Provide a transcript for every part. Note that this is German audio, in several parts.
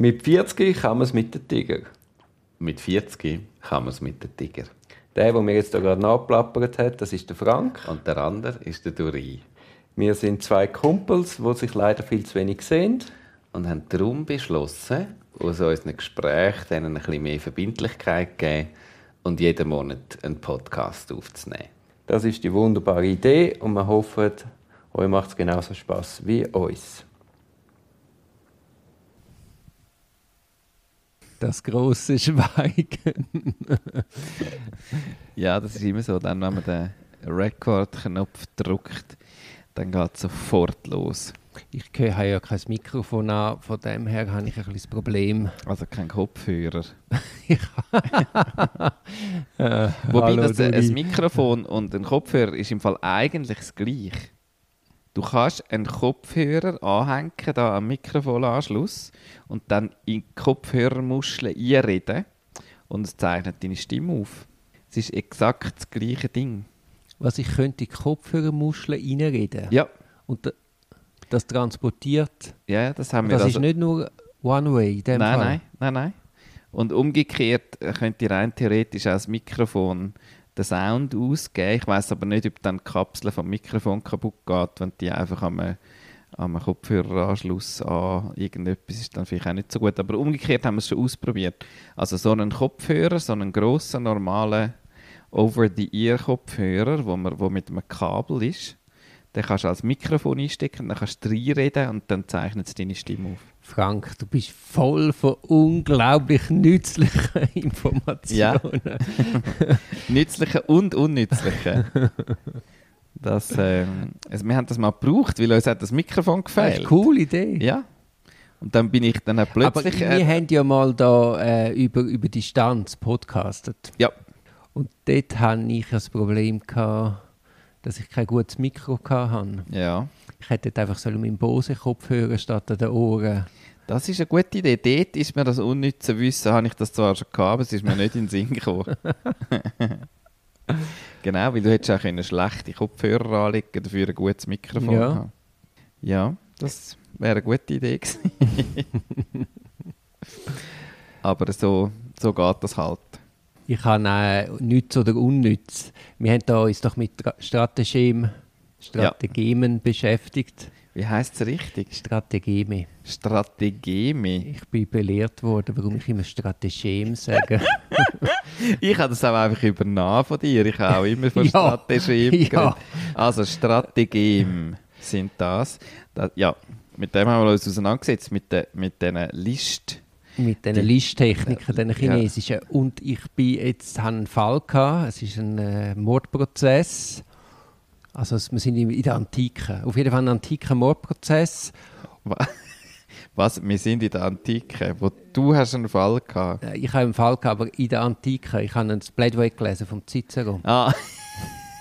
Mit 40 kann man es mit dem Tiger. Mit 40 kann man es mit dem Tiger. Der, der mir jetzt da gerade nachplappert hat, das ist der Frank. Und der andere ist der Duri. Wir sind zwei Kumpels, die sich leider viel zu wenig sehen. Und haben darum beschlossen, aus unseren Gesprächen denen ein bisschen mehr Verbindlichkeit geben und jeden Monat einen Podcast aufzunehmen. Das ist die wunderbare Idee und wir hoffen, euch macht es genauso Spaß wie uns. Das große Schweigen. ja, das ist immer so. Dann, wenn man den Record-Knopf drückt, dann geht es sofort los. Ich habe ja kein Mikrofon an, von dem her habe ich ein das Problem. Also kein Kopfhörer. äh, Wobei hallo, das, äh, ein Mikrofon und ein Kopfhörer ist im Fall eigentlich das Gleiche. Du kannst einen Kopfhörer anhängen da am Mikrofonanschluss und dann in die Kopfhörermuschel einreden und es zeichnet deine Stimme auf. Es ist exakt das gleiche Ding. Was ich könnte in die Kopfhörermuscheln reinreden. Ja, Und da- das transportiert. ja das haben wir Das also- ist nicht nur One Way in dem Nein, Fall. nein, nein, nein. Und umgekehrt äh, könnte rein theoretisch auch das Mikrofon den Sound ausgeben. Ich weiß aber nicht, ob dann die Kapsel vom Mikrofon kaputt geht, wenn die einfach am, am Kopfhöreranschluss an irgendetwas ist, dann vielleicht auch nicht so gut. Aber umgekehrt haben wir es schon ausprobiert. Also so einen Kopfhörer, so einen grossen, normalen Over-the-Ear-Kopfhörer, wo, wo mit einem Kabel ist, den kannst du als Mikrofon einstecken, dann kannst du reinreden und dann zeichnet es deine Stimme auf. Frank, du bist voll von unglaublich nützlichen Informationen. Nützliche und unnützliche. Das, ähm, also wir haben das mal gebraucht, weil uns hat das Mikrofon Das ist eine gefällt. coole Idee. Ja. Und dann bin ich dann plötzlich... Aber wir äh, haben ja mal da äh, über, über Distanz podcastet. ja, Und dort hatte ich das Problem, gehabt, dass ich kein gutes Mikro hatte. ja. Ich hätte einfach sollen meinen Bose-Kopfhörer statt an den Ohren. Das ist eine gute Idee. Dort ist mir das unnütze Wissen, habe ich das zwar schon gehabt, aber es ist mir nicht in den Sinn gekommen. genau, weil du hättest auch eine schlechte Kopfhörer anlegen, dafür ein gutes Mikrofon Ja. haben. Ja, das wäre eine gute Idee gewesen. aber so, so geht das halt. Ich habe äh, nütz oder unnütz. Wir haben da uns doch mit Tra- Strategem, Strategien beschäftigt. Wie heißt es richtig? Strategeme. Strategeme. Ich bin belehrt worden, warum ich immer Strategem sage. Ich habe das auch einfach übernommen von dir. Ich habe auch immer von Ja, Strategem ja. Also Strategem sind das. das. Ja, mit dem haben wir uns auseinandergesetzt, mit, den mit diesen List. Mit diesen Listtechniken, diesen chinesischen. Und ich bin jetzt habe einen Fall gehabt. Es ist ein äh, Mordprozess. Also es- wir sind in in der Antike. Auf jeden Fall ein antiker Mordprozess. Was? Wir sind in der Antike, wo du hast einen Fall gehabt. Äh, Ich habe einen Fall gehabt, aber in der Antike. Ich habe ein Plädoyer gelesen vom Cicero. Ah,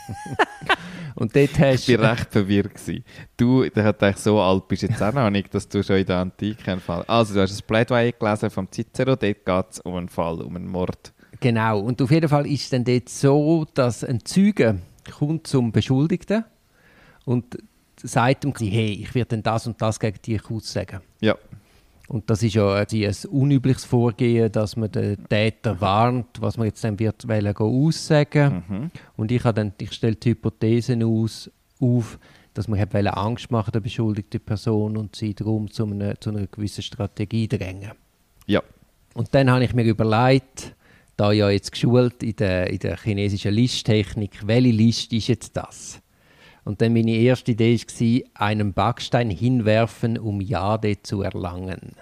Und dort hast ich war recht verwirrt. Gewesen. Du, der hat eigentlich so alt bist jetzt auch noch nicht, dass du schon in der Antike einen Fall... Also du hast ein Plädoyer gelesen vom Cicero, dort geht es um einen Fall, um einen Mord. Genau, und auf jeden Fall ist es dann dort so, dass ein Zeuge kommt zum Beschuldigten und sagt ihm, hey, ich werde dann das und das gegen dich aussagen. Ja, Und das ist ja ein unübliches Vorgehen, dass man den Täter warnt, was man jetzt dann wird wollen, aussagen. Mhm. Und ich, habe dann, ich stelle die Hypothesen aus, auf, dass man wollen Angst machen der beschuldigten Person und sie darum zu einer, zu einer gewissen Strategie drängen. ja. Und dann habe ich mir überlegt, da ja jetzt geschult in der, in der chinesischen Listtechnik, welche List ist jetzt das? Und dann meine erste Idee war, einen Backstein hinwerfen, um Jade zu erlangen.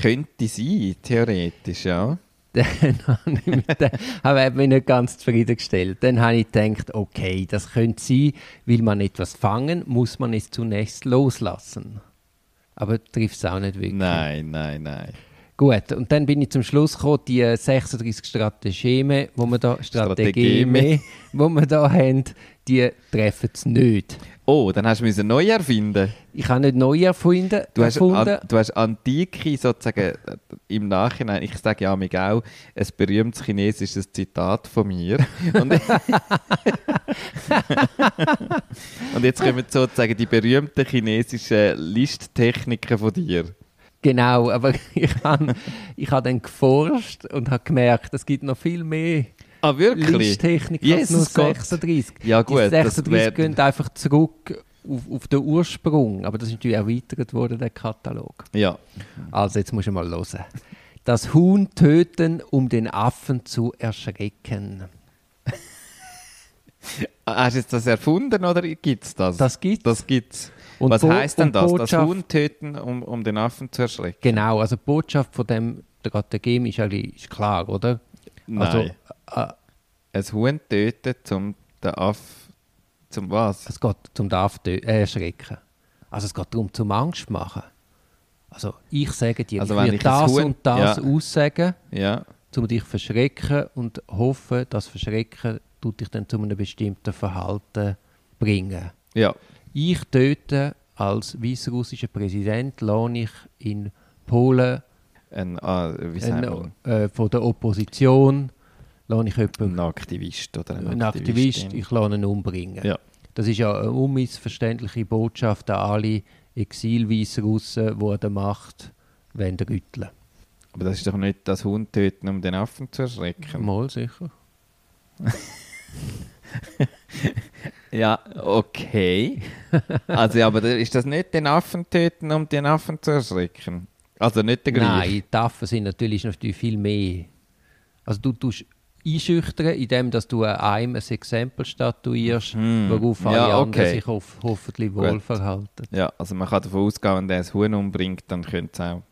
Könnte sein, theoretisch, ja. Dann habe ich dem- habe ich mich nicht ganz zufriedengestellt. Dann habe ich gedacht, okay, das könnte sein, will man etwas fangen, muss man es zunächst loslassen. Aber trifft es auch nicht wirklich. Nein, nein, nein. Gut, und dann bin ich zum Schluss gekommen, die 36 Strategeme, wo wir da, Strategeme. wo wir da haben, die treffen es nicht. Oh, dann hast du müssen neu erfinden. Ich habe nicht neu erfunden. Du hast, an, du hast Antike sozusagen äh, im Nachhinein, ich sage ja mich auch, ein berühmtes chinesisches Zitat von mir. Und, Und jetzt kommen sozusagen die berühmten chinesischen Listtechniken von dir. Genau, aber ich habe ich hab dann geforscht und habe gemerkt, es gibt noch viel mehr Ah, wirklich? Listtechnik Jesus Gott. 36. Ja gut, Die das 36 wär- gehen einfach zurück auf, auf den Ursprung, aber das ist natürlich erweitert worden, der Katalog. Ja. Also jetzt musst du mal hören. Das Huhn töten, um den Affen zu erschrecken. Ah, Hast du jetzt das erfunden oder gibt es das? Das gibt's. Das gibt's. Und Was heißt denn das? Das Botschaft- Huhn töten, um, um den Affen zu erschrecken? Genau, also die Botschaft von dem Strategem ist ist klar, oder? Also, Nein. äh, Ein Huhn töten, um den Aff... Zum was? es geht zum den Affen tö- äh, erschrecken. Also es geht darum, zum Angst machen. Also ich sage dir, Also ich das Huhn- und das ja. aussagen, Ja. um dich zu verschrecken und hoffe, dass Verschrecken tut dich dann zu einem bestimmten Verhalten bringen. Ja. Ich töte als weißrussischer Präsident, lohne ich in Polen Ein, ah, wie ein, äh, von der Opposition, lohne ich jemanden, Ein Aktivist oder eine einen Aktivist, ich lohne ihn umbringen. Ja. Das ist ja eine unmissverständliche Botschaft an alle Exil-Weißrussen, die an der Macht wollen rütteln Aber das ist doch nicht das Huhn töten, um den Affen zu erschrecken. Mal sicher. Ja, okay. also, aber ist das nicht den Affen töten, um den Affen zu erschrecken? Also nicht der gleiche? Nein, die Affen sind natürlich, natürlich viel mehr. Also du tust einschüchtern, indem dass du einem ein Exempel statuierst, Hm. worauf alle Ja, anderen okay. sich hoff hoffentlich Gut. wohl verhalten. Ja, also man kann davon ausgehen, wenn der ein Huhn umbringt, dann könnte es auch.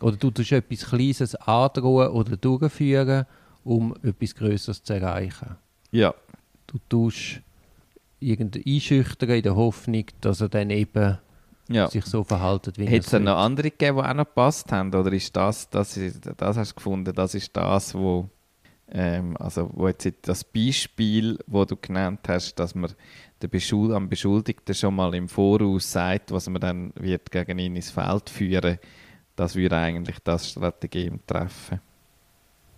Oder du tust etwas Kleines androhen oder durchführen, um etwas Größeres zu erreichen. Ja, Du tust irgendeinen einschüchtern in der Hoffnung, dass er dann eben ja. sich so verhaltet, wie Hätte es noch andere gegeben, die auch noch gepasst haben? Oder ist das, das, ist, das hast du gefunden, das ist das, wo, ähm, also wo jetzt das Beispiel, wo du genannt hast, dass man der Beschul am Beschuldigten schon mal im Voraus sagt, was man dann wird gegen ihn ins Feld führen, das würde eigentlich das Strategem treffen.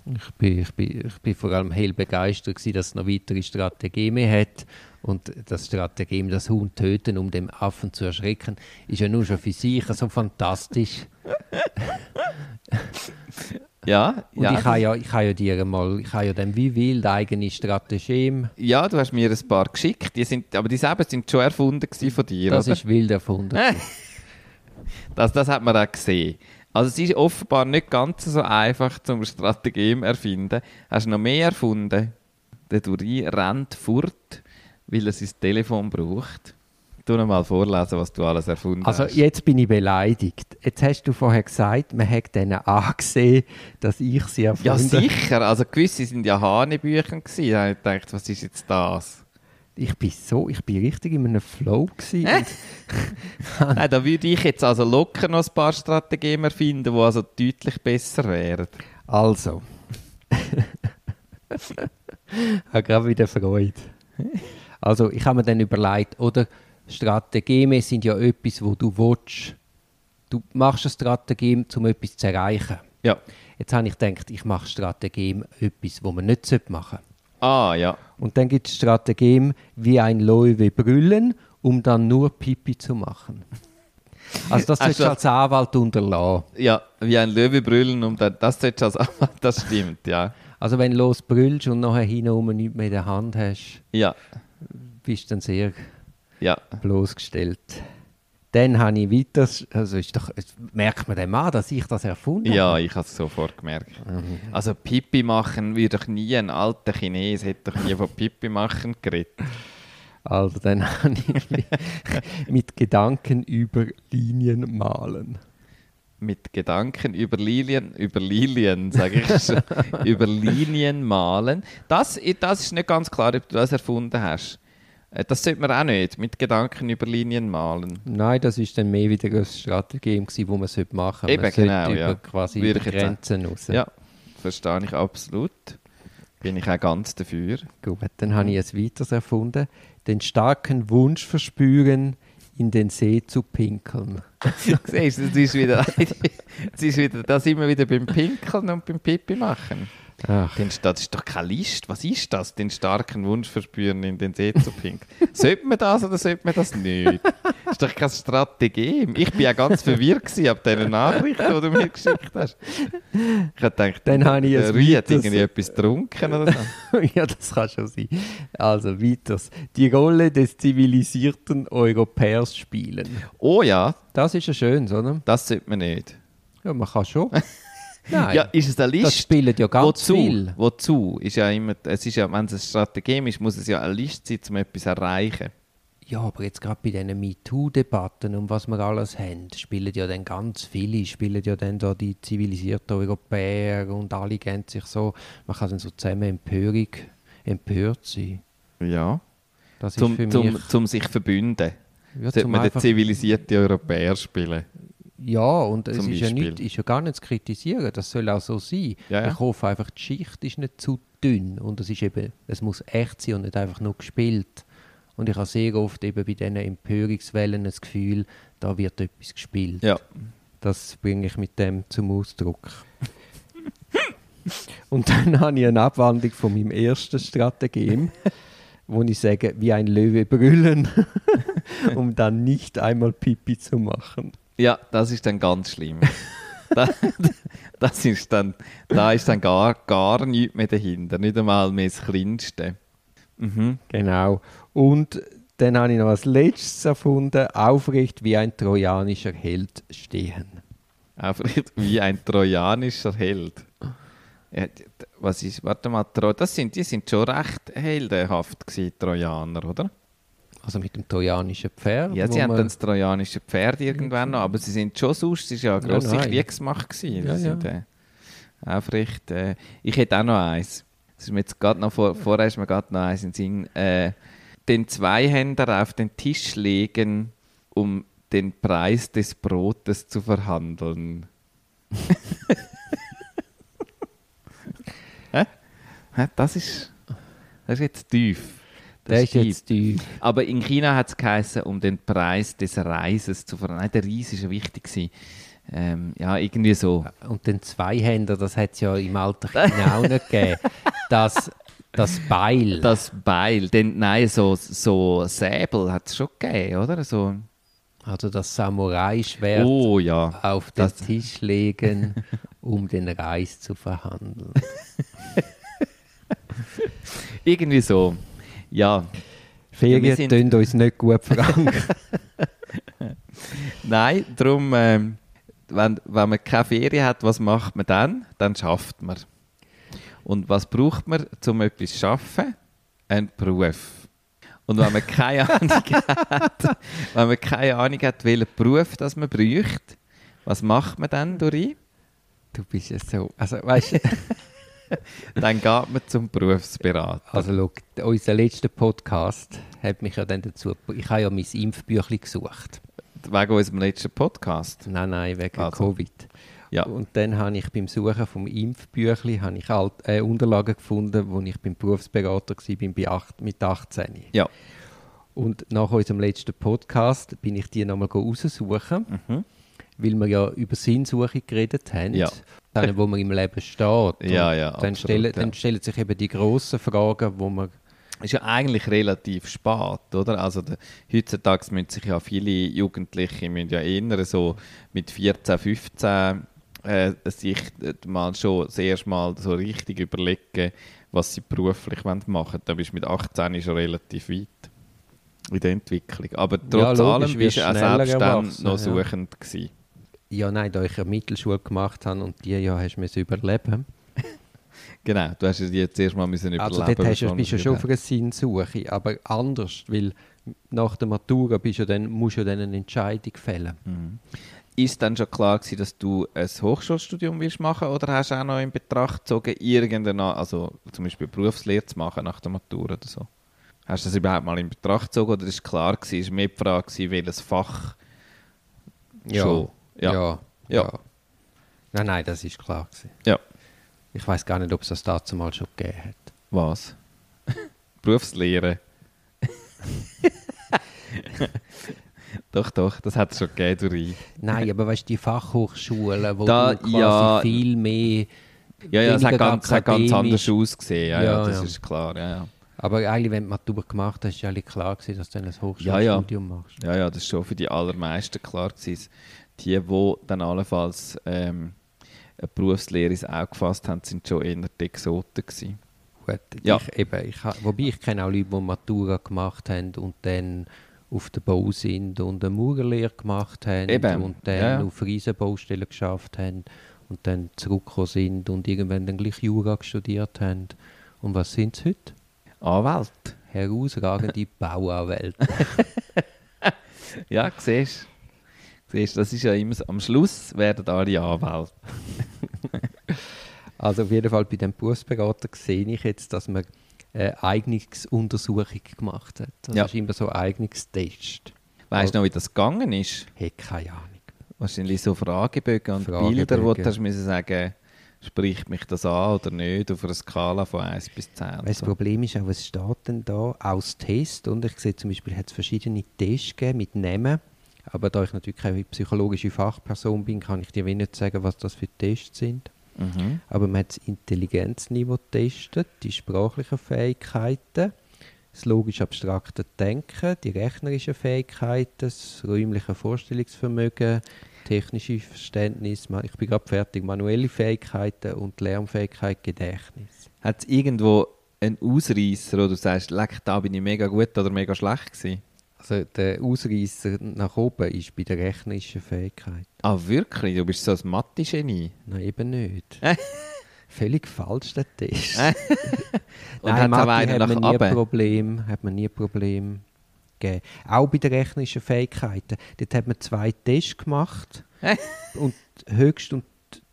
Ich bin, ich, bin, ich bin vor allem hell begeistert, gewesen, dass es noch weitere Strategien hat. Und das Strategem, das Huhn töten, um den Affen zu erschrecken, ist ja nur schon für sich so fantastisch. Ja, Und ja, ich habe ja, ich habe ja dir mal, ich habe ja dann wie wild eigene Strategem. ja, du hast mir ein paar geschickt, die sind, aber die selber sind schon erfunden von dir, Das oder? ist wild erfunden. Äh, Das, das hat man auch gesehen. Also es ist offenbar nicht ganz so einfach zum Strategem erfinden. Hast du noch mehr erfunden? Der Duri rennt fort, weil er sein Telefon braucht. Tu noch mal vorlesen, was du alles erfunden Also hast. jetzt bin ich beleidigt. Jetzt hast du vorher gesagt, man hat denen angesehen, dass ich sie erfunden ja, sicher. Also gewisse sind ja Hanebüchen gewesen. Da habe ich gedacht, was ist jetzt das? Ich bin so, ich bin richtig in einem Flow gewesen. Äh? Nein, da würde ich jetzt also locker noch ein paar Strategien erfinden, die also deutlich besser wären. Also. ich habe gerade wieder Freude. Also, ich habe mir dann überlegt, oder Strategeme sind ja etwas, wo du willst. Du machst eine Strategie, um etwas zu erreichen. Ja. Jetzt habe ich gedacht, ich mache Strategem etwas, wo man nicht machen sollte. Ah, ja. Und dann gibt es Strategem wie ein Löwe brüllen, um dann nur Pipi zu machen. Also das solltest du das- als Anwalt unterlassen. Ja, wie ein Löwe brüllen, um dann, das solltest du als das stimmt, ja. Also wenn du los brüllst und nachher hinten nichts mehr in der Hand hast, Ja, bist du dann sehr ja. bloßgestellt. Dann habe ich weiter, also ist doch, merkt man dem an, dass ich das erfunden Ja, habe. ich habe es sofort gemerkt. Also Pipi machen würde doch nie, ein alter Chines hätte doch nie von Pipi machen geredet. Also dann habe ich mit, mit Gedanken über Linien malen. Mit Gedanken über Lilien, über Lilien, sage ich schon, über Linien malen. Das, das ist nicht ganz klar, ob du das erfunden hast. Äh, Das sollte man auch nicht, mit Gedanken über Linien malen. Nein, das ist dann mehr wieder eine Strategie, wo man sollte machen Eben, man sollte genau, über ja. quasi Würde jetzt Grenzen raus. Ja, verstehe ich absolut. Bin ich auch ganz dafür. Gut, dann habe ich es weiteres erfunden. Den starken Wunsch verspüren, in den See zu pinkeln. Siehst du, das ist wieder, das ist wieder, da sind wir wieder beim Pinkeln und beim Pipi machen. Ach, Den, das ist doch keine List. Was ist das? Den starken Wunsch verspüren, in den See zu pinkeln. sollte man das oder sollte man das nicht? Das ist doch keine Strategie. Ich bin ja ganz verwirrt ab diesen Nachrichten, die du mir geschickt hast. Ich habe gedacht, Dann habe ich der irgendwie etwas getrunken oder so. ja, das kann schon sein. Also, weiters. Die Rolle des zivilisierten Europäers spielen. Oh ja, Das ist ja schön, oder? das sollte man nicht. Ja, man kann schon. Nein, Ja, ist es eine das Liste? spielen ja ganz Wozu? viel. Wozu? Ist ja immer, es ist ja, wenn es eine Strategie ist, muss es ja eine Liste sein, um etwas zu erreichen. Ja, aber jetzt gerade bei diesen MeToo-Debatten und was wir alles haben, spielen ja dann ganz viele, spielen ja dann da die zivilisierten Europäer und alle gehen sich so, man kann dann so zusammen Empörung, empört sein. Ja. Das Zum, ist für zum, mich... zum sich verbünden. ja, Sollte zum man den zivilisierten Europäer spielen. Ja, und es ist ja, nicht, ist ja gar nicht zu kritisieren, das soll auch so sein. Ja, ja. Ich hoffe einfach, die Schicht ist nicht zu dünn und es ist eben, es muss echt sein und nicht einfach nur gespielt. Und ich habe sehr oft eben bei diesen Empörungswellen das Gefühl, da wird etwas gespielt. Ja. Das bringe ich mit dem zum Ausdruck. und dann habe ich eine Abwandlung von meinem ersten Strategem, wo ich sage, wie ein Löwe brüllen, um dann nicht einmal Pipi zu machen. Ja, das ist dann ganz schlimm. da, das ist dann, da ist dann gar, gar nichts mehr dahinter. Nicht einmal mehr das Kleinste. Mhm. Genau. Und dann habe ich noch als letztes erfunden, aufrecht wie ein trojanischer Held stehen. Einfach wie ein trojanischer Held. Ja, was ist, warte mal, das sind, die sind schon recht heldenhaft gewesen, die Trojaner, oder? Also mit dem trojanischen Pferd. Ja, sie haben dann das trojanische Pferd irgendwann noch, aber sie sind schon sonst, es war ja eine grosse nein. Kriegsmacht gewesen. Ja, sind, äh, aufrecht, äh, ich hätte auch noch eins. Das ist mir jetzt gerade noch vor, vorher ist mir gerade noch eins in den Sinn. Äh, den Zweihänder auf den Tisch legen, um den Preis des Brotes zu verhandeln. Hä? Hä? Das ist, das ist jetzt tief. Das Der ist tief. jetzt die. Aber in China hat es geheißen, um den Preis des Reises zu verhandeln. Nein, der Reis ist ja wichtig. Ähm, ja, irgendwie so. Und den Zweihänder, das hat es ja im alten China auch nicht gegeben. Das, das Beil. Das Beil, denn, nein, so, so Säbel hat es schon gegeben, oder? So, also das Samurai-Schwert oh ja. auf den das- Tisch legen, um den Reis zu verhandeln. Irgendwie so. Ja. Ferien wir sind- uns nicht gut, Frank. Nein, darum, ähm, wenn, wenn man keine Ferien hat, was macht man dann? Dann schafft man. Und was braucht man, um etwas zu schaffen? Ein Beruf. Und wenn man keine Ahnung hat, wenn man keine Ahnung hat, welchen Beruf das man braucht, was macht man dann, Dori? du bist ja so. Also, weißt du, Dann geht man zum Berufsberater. also, schau, unser letzter Podcast hat mich ja dann dazu. Ich habe ja mein Impfbüchlein gesucht. Wegen unserem letzten Podcast. Nein, nein, wegen Also, Covid. Ja. Und dann habe ich beim Suchen vom Impfbüchli habe ich alt, äh, Unterlagen gefunden, wo ich beim Berufsberater war bei acht, mit 18. Ja. Und nach unserem letzten Podcast bin ich die nochmal raussuchen, weil wir ja über Sinnsuche geredet haben. Mhm. Ja. Dann, wo man im Leben steht. Ja, ja, Dann, absolut, stellen, ja. dann stellen sich eben die grossen Fragen, wo man ist ja eigentlich relativ spät, oder? Also der, heutzutage müssen sich ja viele Jugendliche müssen ja eher so mit 14, 15 äh, sich mal schon das erste Mal so richtig überlegen, was sie beruflich wollen machen wollen. Da bist du mit 18 schon relativ weit in der Entwicklung. Aber trotz logisch, allem bist du auch selbst dann noch ja. suchend gewesen. Ja, nein, da ich ja Mittelschule gemacht habe und die ja hast du überleben. Genau, du hast ja jetzt erst mal müssen Also überleben dort hast du, bist du wir schon auf einer Sinnsuche, aber anders, weil nach der Matura bist du dann, musst du dann eine Entscheidung fällen. Hm. Ist dann schon klar gewesen, dass du ein Hochschulstudium willst machen oder hast du auch noch in Betracht gezogen, irgendeine, also zum Beispiel Berufslehre zu machen nach der Matura oder so? Hast du das überhaupt mal in Betracht gezogen oder ist klar gewesen, ist mehr die Frage gewesen, welches Fach schon? Ja. Ja. ja. Nein, nein, das ist klar. Gewesen. Ja. Ich weiß gar nicht, ob es das dazu mal schon gegeben hat. Was? Berufslehre. doch, doch, das hat es schon gegeben, Duri. Nein, aber weißt du, die Fachhochschulen, wo Da- du quasi ja. viel mehr. Ja, ja, es hat ganz, hat ganz anders ausgesehen, ja, ja, Ja, das ist klar, ja. Aber eigentlich, wenn du Matur gemacht hast, ist eigentlich klar gewesen, dass du dann ein. Hochschulstudium machst. Ja, ja, das ist schon für die allermeisten klar gewesen. Die, die dann allenfalls ähm, eine Berufslehre ins Auge gefasst haben, sind schon eher die Exoten gewesen. Gut, Ja. ich, eben, ich, wobei ich kenne auch Leute, die Matura gemacht haben und dann auf den Bau sind und eine Maurerlehre gemacht haben Eben, und dann ja, auf Riesenbaustellen geschafft haben und dann zurückgekommen sind und irgendwann dann gleich Jura studiert haben. Und was sind sie heute? Anwalt. Herausragende Bauanwälte. Ja, siehst du. Siehst, das ist ja immer so. Am Schluss werden alle Anwälte. Also auf jeden Fall bei dem Berufsberater sehe ich jetzt, dass man eine Eignungsuntersuchung gemacht hat. Das Ja. ist immer so ein Eignungstest. Weißt du noch, wie das gegangen ist? Hey, keine Ahnung. Wahrscheinlich so Fragebögen und Fragebögen. Bilder, wo du hast müssen sagen spricht mich das an oder nicht, auf einer Skala von 1 bis 10. und Weil Das so. Problem ist auch, was steht denn da als Test? Und ich sehe zum Beispiel, hat es verschiedene Tests gegeben mit Namen. Aber da ich natürlich keine psychologische Fachperson bin, kann ich dir nicht sagen, was das für Tests sind. Mhm. Aber man hat das Intelligenzniveau getestet, die sprachlichen Fähigkeiten, das logisch-abstrakte Denken, die rechnerischen Fähigkeiten, das räumliche Vorstellungsvermögen, technische Verständnis, ich bin gerade fertig, manuelle Fähigkeiten und Lernfähigkeit, Gedächtnis. Hat es irgendwo einen Ausreißer, wo du sagst, leck, da bin ich mega gut oder mega schlecht gewesen? Also der Ausreißer nach oben ist bei der rechnerischen Fähigkeit. Ah, wirklich? Du bist so ein Mathe-Genie? Nein, eben nicht. Völlig falsch, der Test. Und Nein, auch Mathe hat man nach nie oben? Problem, hat man nie Problem gegeben. Auch bei den rechnerischen Fähigkeiten. Dort hat man zwei Tests gemacht und höchst und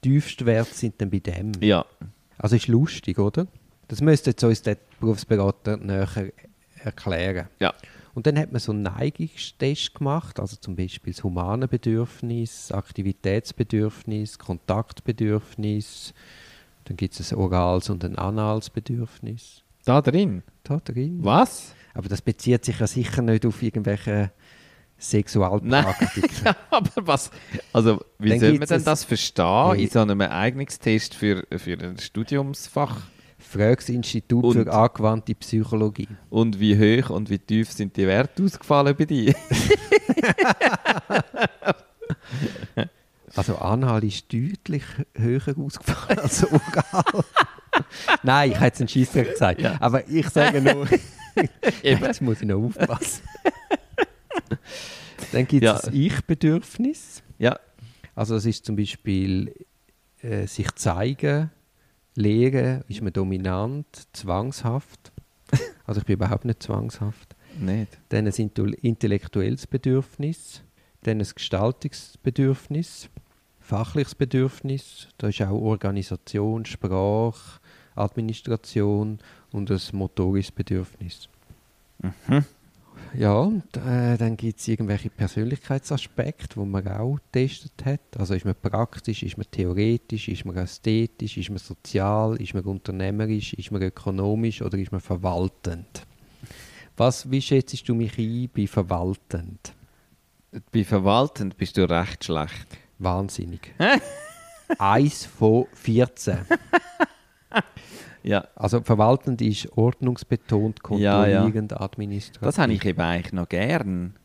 tiefst Wert sind dann bei dem. Ja. Also ist lustig, oder? Das müsste jetzt uns der Berufsberater näher erklären. Ja. Und dann hat man so einen Neigungstest gemacht, also zum Beispiel das humane Bedürfnis, Aktivitätsbedürfnis, Kontaktbedürfnis. Dann gibt es ein orales und ein anales Bedürfnis. Da drin? Da drin. Was? Aber das bezieht sich ja sicher nicht auf irgendwelche Sexualpraktiken. Aber was? Also, wie Dann soll man denn das verstehen Hey. in so einem Eignungstest für, für ein Studiumsfach? Frage das Institut Und- für angewandte Psychologie. Und wie hoch und wie tief sind die Werte ausgefallen bei dir? Also Anhal ist deutlich höher ausgefallen als Oral. Nein, ich hätte jetzt einen Scheissdreck gesagt. Aber ich sage nur, jetzt muss ich noch aufpassen. Dann gibt es Ja. das Ich-Bedürfnis. Ja. Also das ist zum Beispiel äh, sich zeigen, lehren, ist man dominant, zwangshaft. Also ich bin überhaupt nicht zwangshaft. Nicht. Dann ein intellektuelles Bedürfnis, dann ein Gestaltungsbedürfnis, fachliches Bedürfnis, da ist auch Organisation, Sprache, Administration und ein motorisches Bedürfnis. Mhm. Ja, und äh, dann gibt es irgendwelche Persönlichkeitsaspekte, die man auch getestet hat. Also ist man praktisch, ist man theoretisch, ist man ästhetisch, ist man sozial, ist man unternehmerisch, ist man ökonomisch oder ist man verwaltend? Was, wie schätzt du mich ein bei verwaltend? Bei verwaltend bist du recht schlecht. Wahnsinnig. Eins von 14. Ja. Also verwaltend ist ordnungsbetont, Ja, ja. kontrollierend, administrativ. Das habe ich eben eigentlich noch gern.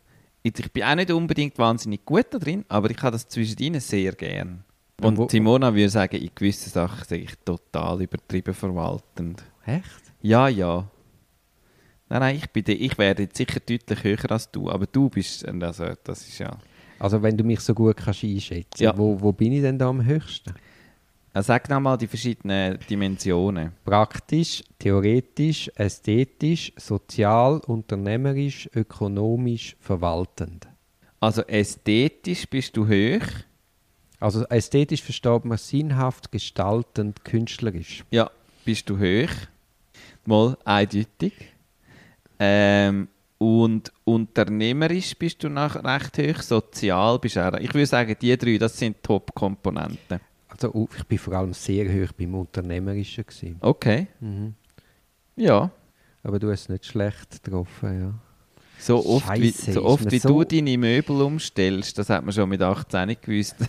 Ich bin auch nicht unbedingt wahnsinnig gut da drin, aber ich habe das zwischen ihnen sehr gern. Und Simona würde sagen, in gewissen Sachen sage ich total übertrieben verwaltend. Echt? Ja, ja. Nein, nein, ich, bin de, ich werde jetzt sicher deutlich höher als du, aber du bist, also das ist ja... Also wenn du mich so gut kannst einschätzen Ja. wo, wo bin ich denn da am höchsten? Also sag nochmal die verschiedenen Dimensionen. Praktisch, theoretisch, ästhetisch, sozial, unternehmerisch, ökonomisch, verwaltend. Also ästhetisch bist du hoch. Also ästhetisch versteht man sinnhaft, gestaltend, künstlerisch. Ja, bist du hoch. Mal eindeutig. Ähm, und unternehmerisch bist du nach recht hoch. Sozial bist du auch. Ich würde sagen, die drei, das sind Top-Komponenten. Also uh, ich bin vor allem sehr hoch beim Unternehmerischen gewesen. Okay. Mhm. Ja. Aber du hast es nicht schlecht getroffen, ja. So oft, wie, Scheisse, so ist oft wie so- du deine Möbel umstellst, das hat man schon mit 18 nicht gewusst.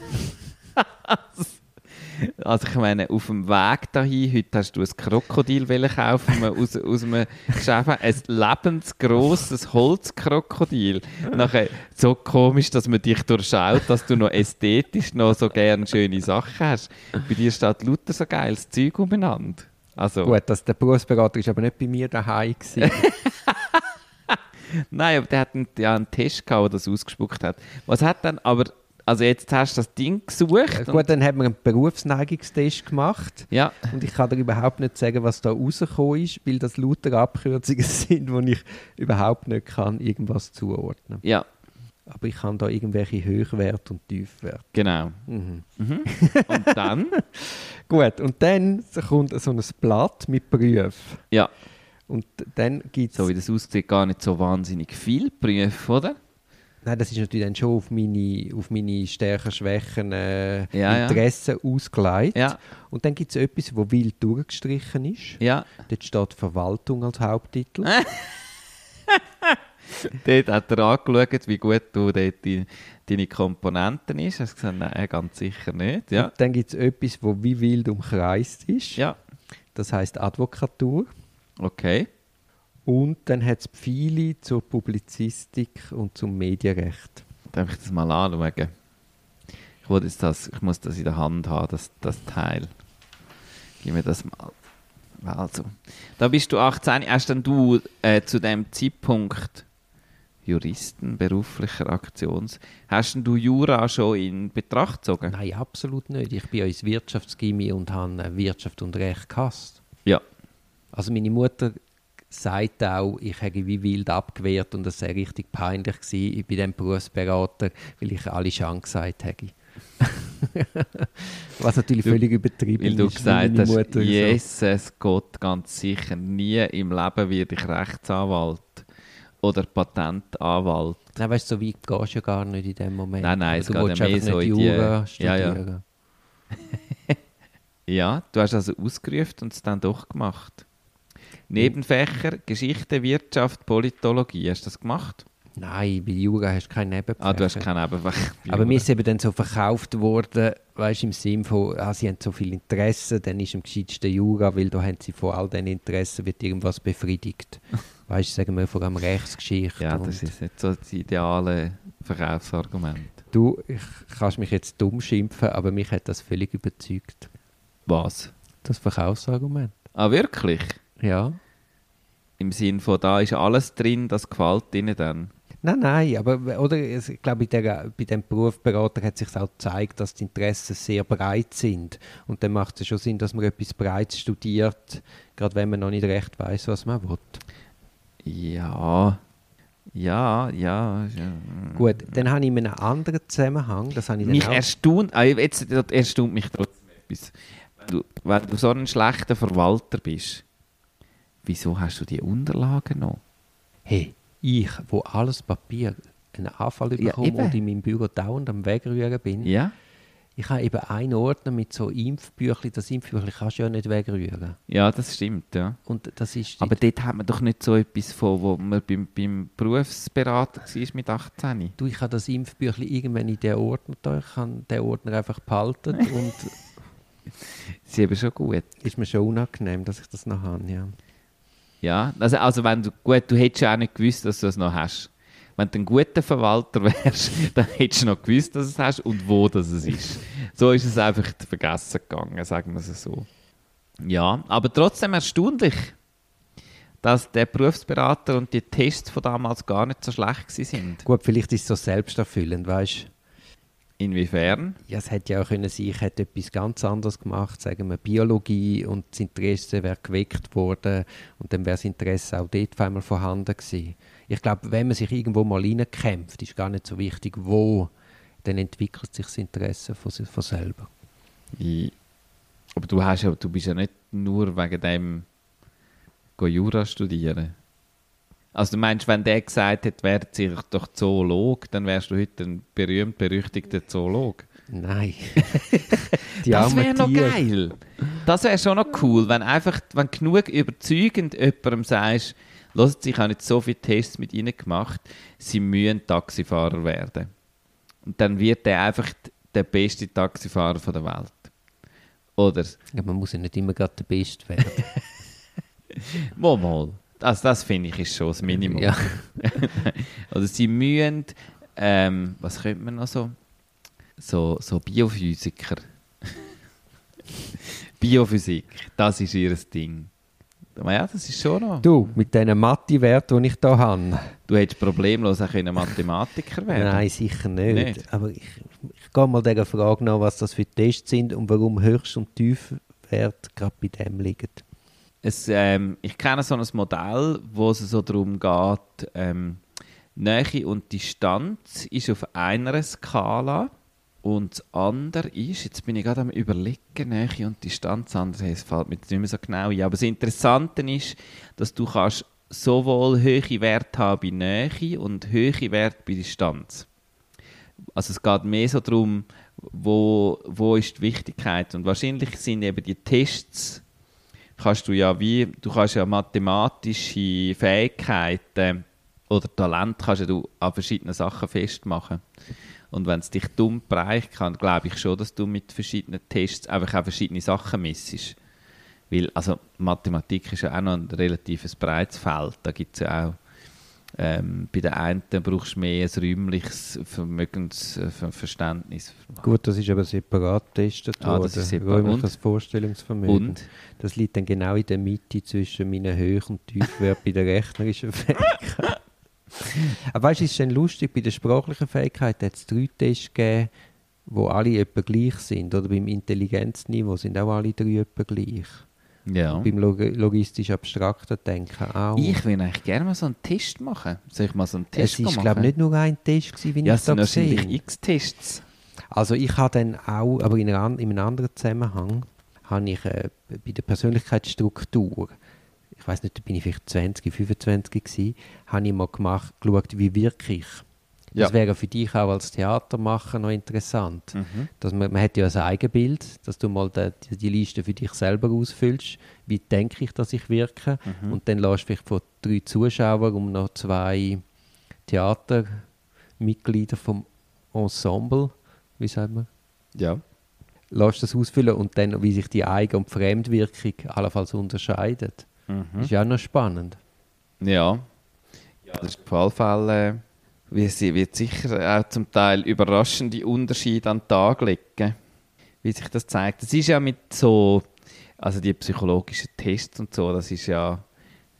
Also ich meine, auf dem Weg dahin, heute hast du ein Krokodil kaufen aus, aus einem Geschäft, ein lebensgrosses Holzkrokodil. Nachher so komisch, dass man dich durchschaut, dass du noch ästhetisch noch so gerne schöne Sachen hast. Bei dir steht lauter so geiles Zeug umeinander. Also, Gut, dass der Berufsberater ist aber nicht bei mir daheim. Nein, aber der hat einen, ja, einen Test gehabt, der das ausgespuckt hat. Was hat dann, aber, also jetzt hast du das Ding gesucht. und- Gut, dann haben wir einen Berufsneigungstest gemacht. ja, Und ich kann dir überhaupt nicht sagen, was da rausgekommen ist, weil das lauter Abkürzungen sind, wo ich überhaupt nicht kann irgendwas zuordnen ja, Aber ich kann da irgendwelche Höchwerte und Tiefwerte. genau. Mhm. Mhm. Und dann, Gut, und dann kommt so ein Blatt mit Berufen. ja, Und dann gibt es... so wie das aussieht, gar nicht so wahnsinnig viel Berufe, oder? Nein, das ist natürlich dann schon auf meine, auf meine Stärken, Schwächen, äh, Ja, ja. Interessen ausgelegt. Ja, Und dann gibt es etwas, wo wild durchgestrichen ist. ja. Dort steht Verwaltung als Haupttitel. Dort hat er angeschaut, wie gut du dort die, deine Komponenten ist. Er hat gesagt, nein, ganz sicher nicht. Ja, Und dann gibt es etwas, wo wie wild umkreist ist. ja. Das heißt Advokatur. okay. Und dann hat es Pfeile zur Publizistik und zum Medienrecht. Darf ich das mal anschauen? Ich, will das, ich muss das in der Hand haben, das, das Teil. Gib mir das mal. Also, da bist du 18. Hast denn du äh, zu dem Zeitpunkt Juristen, beruflicher Aktions... Hast denn du Jura schon in Betracht gezogen? Nein, absolut nicht. Ich bin ja ins Wirtschaftsgymnasium und habe äh, Wirtschaft und Recht gehasst. Ja. Also meine Mutter sagt auch, ich hätte wie wild abgewehrt und das sei richtig peinlich gewesen bei dem Berufsberater, weil ich alle Chance gesagt hätte. Was natürlich Du- völlig übertrieben Weil du ist. gesagt meine hast, Mutter so- Jesus Gott, ganz sicher, nie im Leben werde ich Rechtsanwalt oder Patentanwalt. Nein, weißt du, so weit gehst du ja gar nicht in dem Moment. Nein, nein, Aber es du geht ja mehr so nicht in die- Jura Ja, ja. studieren. Ja, du hast also ausgerufen und es dann doch gemacht. Nebenfächer, Geschichte, Wirtschaft, Politologie, hast du das gemacht? Nein, bei Jura hast du keine Nebenfächer. Ah, du hast kein Nebenfach. Aber mir ist eben dann so verkauft worden, weißt du, im Sinn von, ah, sie haben so viel Interesse, dann ist am gescheitsten Jura, weil da haben sie von all diesen Interessen wird irgendwas befriedigt. weißt du, sagen wir vor allem Rechtsgeschichte. Ja, das ist nicht so das ideale Verkaufsargument. Du, ich kannst mich jetzt dumm schimpfen, aber mich hat das völlig überzeugt. Was? Das Verkaufsargument. Ah, wirklich? Ja. Im Sinn von, da ist alles drin, das gefällt ihnen dann. Nein, nein, aber oder, ich glaube, bei, der, bei dem Berufsberater hat sich auch gezeigt, dass die Interessen sehr breit sind. Und dann macht es schon Sinn, dass man etwas Breites studiert, gerade wenn man noch nicht recht weiß, was man will. Ja. Ja, ja. ja. Gut, dann habe ich in einem anderen Zusammenhang, das habe ich Mich erstaunt, ah, jetzt erstaunt mich trotzdem etwas. Wenn du, wenn du so ein schlechter Verwalter bist, wieso hast du die Unterlagen noch? Hey, ich, wo alles Papier einen Anfall Ja, bekomme eben. und in meinem Büro dauernd am Wegrühren bin, Ja? ich habe eben einen Ordner mit so Impfbüchli, das Impfbüchli kannst du ja nicht wegrühren. Ja, das stimmt, ja. Und das ist... Aber dort hat man doch nicht so etwas von, wo man beim, beim Berufsberater war mit 18. Du, ich habe das Impfbüchli irgendwann in den Ordner da. Ich habe den Ordner einfach behalten und Sie eben schon gut. ist mir schon unangenehm, dass ich das noch habe, ja. Ja, also, also wenn du, gut, du hättest ja auch nicht gewusst, dass du es noch hast. Wenn du ein guter Verwalter wärst, dann hättest du noch gewusst, dass du es hast und wo das es ist. So ist es einfach vergessen gegangen, sagen wir es so. Ja, aber trotzdem erstaunlich, dass der Berufsberater und die Tests von damals gar nicht so schlecht sind. Gut, vielleicht ist es so selbsterfüllend, weißt du. Inwiefern? Ja, es hätte ja auch können sein, ich hätte etwas ganz anderes gemacht, sagen wir Biologie und das Interesse wäre geweckt worden und dann wäre das Interesse auch dort einmal vorhanden gewesen. Ich glaube, wenn man sich irgendwo mal reinkämpft, ist gar nicht so wichtig, wo, dann entwickelt sich das Interesse von, von selber. I- Aber du, hast ja, du bist ja nicht nur wegen dem Jura studieren. Also du meinst, wenn der gesagt hätte, werd sich doch Zoolog, dann wärst du heute ein berühmt berüchtigter Zoolog. Nein. Das wäre noch geil. Das wäre schon noch cool, wenn einfach, wenn genug überzeugend jemandem sagst, Hört, ich habe jetzt so viele Tests mit ihnen gemacht, sie müssen Taxifahrer werden. Und dann wird er einfach der beste Taxifahrer von der Welt. Oder, Ja, man muss ja nicht immer gerade der Beste werden. mal, mal. Also das finde ich ist schon das Minimum. ja. Oder sie mühen, ähm, was könnte man noch so? So, so Biophysiker. Biophysik, das ist ihr Ding. Ja, das ist schon noch. Du, mit diesen Mathe-Werten, die ich hier habe. Du hättest problemlos auch können Mathematiker werden Nein, sicher nicht. Nicht? Aber ich, ich gehe mal dieser Frage nach, was das für Tests sind und warum Höchst- und Tiefwert gerade bei dem liegen. Es, ähm, ich kenne so ein Modell, wo es so darum geht, ähm, Nähe und Distanz ist auf einer Skala und das andere ist, jetzt bin ich gerade am überlegen, Nähe und Distanz, anders es fällt mir nicht mehr so genau ein, aber das Interessante ist, dass du kannst sowohl hohe Werte haben bei Nähe und hohe Werte bei Distanz. Also es geht mehr so darum, wo, wo ist die Wichtigkeit und wahrscheinlich sind eben die Tests kannst du ja wie, du kannst ja mathematische Fähigkeiten oder Talent kannst du an verschiedenen Sachen festmachen. Und wenn es dich dumm bereicht kann, glaube ich schon, dass du mit verschiedenen Tests einfach auch verschiedene Sachen missest. Weil, also Mathematik ist ja auch noch ein relatives breites Feld. Da gibt es ja auch, ähm, bei den einen brauchst du mehr ein räumliches Vermögensverständnis. Gut, das ist aber separat getestet Ah, das worden. ist separat. Räumliches Vorstellungsvermögen. Und? Das liegt dann genau in der Mitte zwischen meinen Höch- und Tiefwert bei der rechnerischen Fähigkeit. Aber weißt du, es ist dann lustig, bei der sprachlichen Fähigkeit hat es drei Tests gegeben, wo alle etwa gleich sind. Oder beim Intelligenzniveau sind auch alle drei etwa gleich. Ja. Beim log logistisch abstrakten Denken auch. Ich würde eigentlich gerne mal so einen Test machen. Soll ich mal so einen Test es war, machen? glaube ich, nicht nur ein Test, gewesen, wie Ja, ich es da sind wahrscheinlich gesehen x Tests. Also ich habe dann auch, aber in, einer, in einem anderen Zusammenhang, habe ich äh, bei der Persönlichkeitsstruktur, ich weiß nicht, da bin ich vielleicht 20, 25 gewesen, habe ich mal gemacht, geschaut, wie wirke ich. Das Ja. wäre für dich auch als Theatermacher noch interessant. Mhm. Dass man, man hat ja ein Eigenbild, dass du mal die, die, Liste für dich selber ausfüllst. Wie denke ich, dass ich wirke? Mhm. Und dann lässt du vielleicht von drei Zuschauern um noch zwei Theatermitglieder vom Ensemble, wie sagt man, Ja. lässt das ausfüllen und dann, wie sich die Eigen- und Fremdwirkung allenfalls unterscheidet. Mhm. Ist ja auch noch spannend. Ja. ja. Das ist auf jeden Fall, wie sie wird sicher auch zum Teil überraschende Unterschiede an den Tag legen, wie sich das zeigt. Das ist ja mit so, also die psychologischen Tests und so, das ist ja,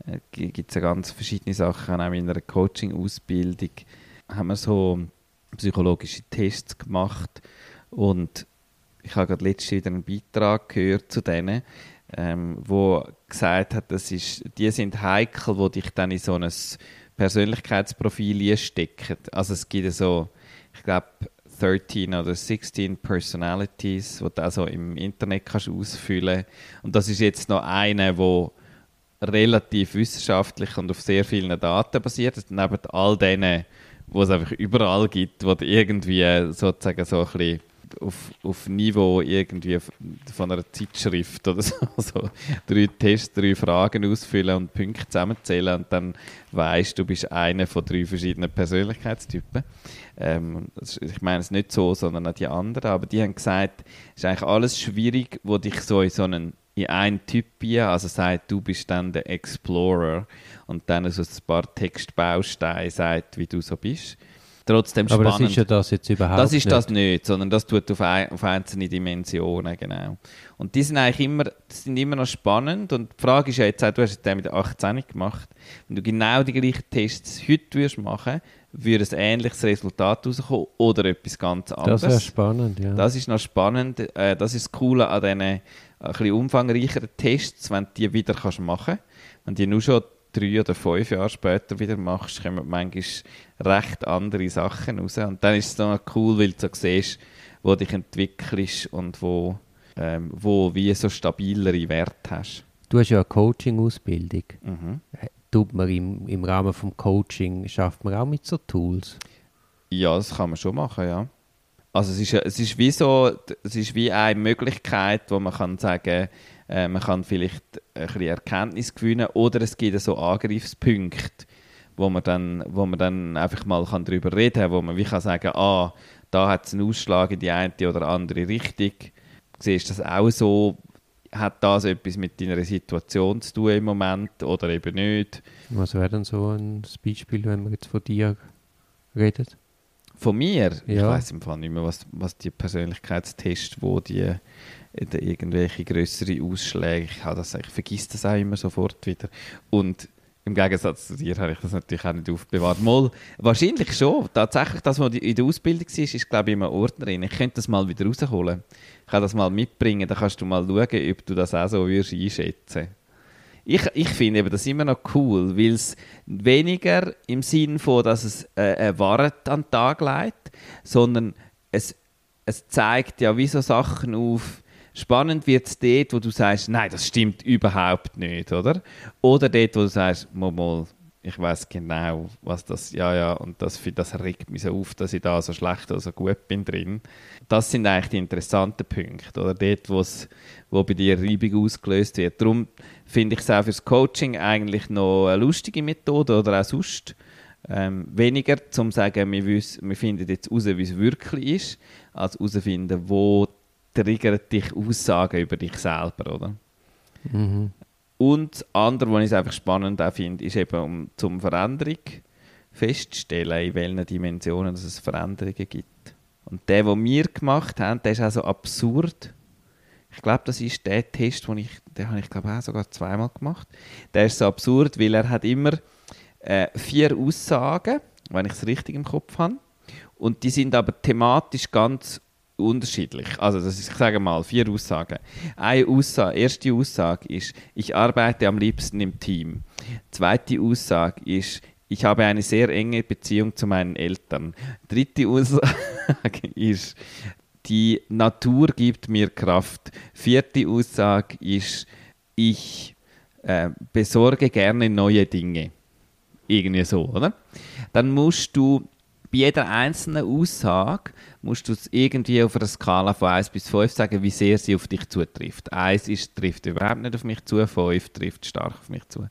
äh, gibt es ja ganz verschiedene Sachen, auch in einer Coaching-Ausbildung haben wir so psychologische Tests gemacht und ich habe gerade letztens wieder einen Beitrag gehört zu denen, ähm, wo gesagt hat, das ist, die sind heikel, wo dich dann in so ein Persönlichkeitsprofil stecken. Also es gibt so, ich glaube, 13 oder 16 Personalities, die du so im Internet kannst ausfüllen Und das ist jetzt noch eine, wo relativ wissenschaftlich und auf sehr vielen Daten basiert. Neben all denen, wo es einfach überall gibt, wo du irgendwie sozusagen so ein bisschen auf, auf Niveau irgendwie von einer Zeitschrift oder so, so drei Tests, drei Fragen ausfüllen und Punkte zusammenzählen und dann weißt du, bist einer von drei verschiedenen Persönlichkeitstypen. Ähm, ich meine es nicht so, sondern auch die anderen, aber die haben gesagt, es ist eigentlich alles schwierig, wo dich so in so einen in einen Typ hier, also sagt, du bist dann der Explorer und dann so ein paar Textbausteine sagt, wie du so bist. Trotzdem Aber spannend. das ist ja das jetzt überhaupt Das ist nicht. das nicht, sondern das tut auf, ein, auf einzelne Dimensionen, genau. Und die sind eigentlich immer, sind immer noch spannend und die Frage ist ja jetzt auch, du hast den mit 18 gemacht, wenn du genau die gleichen Tests heute würdest machen, würde ein ähnliches Resultat rauskommen oder etwas ganz anderes. Das wäre spannend, ja. Das ist noch spannend. Äh, das ist das Coole an diesen äh, ein bisschen umfangreicheren Tests, wenn du die wieder kannst machen kannst. Wenn du die nur schon drei oder fünf Jahre später wieder machst, kommen manchmal recht andere Sachen raus. Und dann ist es noch cool, weil du so siehst, wo dich entwickelst und wo, ähm, wo wie so stabilere Werte hast. Du hast ja eine Coaching-Ausbildung. Mhm. Tut man im, im Rahmen des Coaching, schafft man auch mit so Tools? Ja, das kann man schon machen, ja. Also es ist, es ist wie so, es ist wie eine Möglichkeit, wo man kann sagen, äh, man kann vielleicht ein bisschen Erkenntnis gewinnen oder es gibt so Angriffspunkte, wo man dann, wo man dann einfach mal kann darüber reden kann, wo man wie kann sagen, ah, da hat es einen Ausschlag in die eine oder andere Richtung. Siehst du das auch so? Hat das etwas mit deiner Situation zu tun im Moment oder eben nicht? Was wäre denn so ein Beispiel, wenn wir jetzt von dir reden? Von mir? Ich Ja. weiß im Fall nicht mehr, was, was die Persönlichkeitstests, wo die irgendwelche größere Ausschläge, ich, habe das, ich vergesse das auch immer sofort wieder. Und im Gegensatz zu dir habe ich das natürlich auch nicht aufbewahrt. Mal, wahrscheinlich schon. Tatsächlich, das, was in der Ausbildung war, ist, glaube ich, immer Ordner drin. Ich könnte das mal wieder rausholen. Ich kann das mal mitbringen, dann kannst du mal schauen, ob du das auch so würdest einschätzen ich, ich finde das immer noch cool, weil es weniger im Sinn von, dass es äh, eine Wahrheit an den Tag legt, sondern es, es zeigt ja wie so Sachen auf. Spannend wird es dort, wo du sagst, nein, das stimmt überhaupt nicht, oder? Oder dort, wo du sagst, mal, mal ich weiß genau, was das, ja, ja, und das, das regt mich so auf, dass ich da so schlecht oder so gut bin drin. Das sind eigentlich die interessanten Punkte, oder? Dort, wo's, wo bei dir Reibung ausgelöst wird. Darum finde ich es auch fürs Coaching eigentlich noch eine lustige Methode oder auch sonst. Ähm, weniger zum sagen, wir, wir finden jetzt heraus, wie es wirklich ist, als herausfinden, wo triggert dich Aussagen über dich selber, oder? Mhm. Und das andere, was ich einfach spannend auch finde, ist eben, um zum Veränderung festzustellen, in welchen Dimensionen dass es Veränderungen gibt. Und der, den wir gemacht haben, der ist auch so absurd. Ich glaube, das ist der Test, den ich, den habe ich glaube auch sogar zweimal gemacht. Der ist so absurd, weil er hat immer äh, vier Aussagen, wenn ich es richtig im Kopf habe. Und die sind aber thematisch ganz unterschiedlich. Also das ist, ich sage mal, vier Aussagen. Eine Aussage, erste Aussage ist, ich arbeite am liebsten im Team. Zweite Aussage ist, ich habe eine sehr enge Beziehung zu meinen Eltern. Dritte Aussage ist, die Natur gibt mir Kraft. Vierte Aussage ist, ich äh, besorge gerne neue Dinge. Irgendwie so, oder? Dann musst du bei jeder einzelnen Aussage musst du es irgendwie auf einer Skala von 1 bis 5 sagen, wie sehr sie auf dich zutrifft. 1 ist, trifft überhaupt nicht auf mich zu, 5 trifft stark auf mich zu.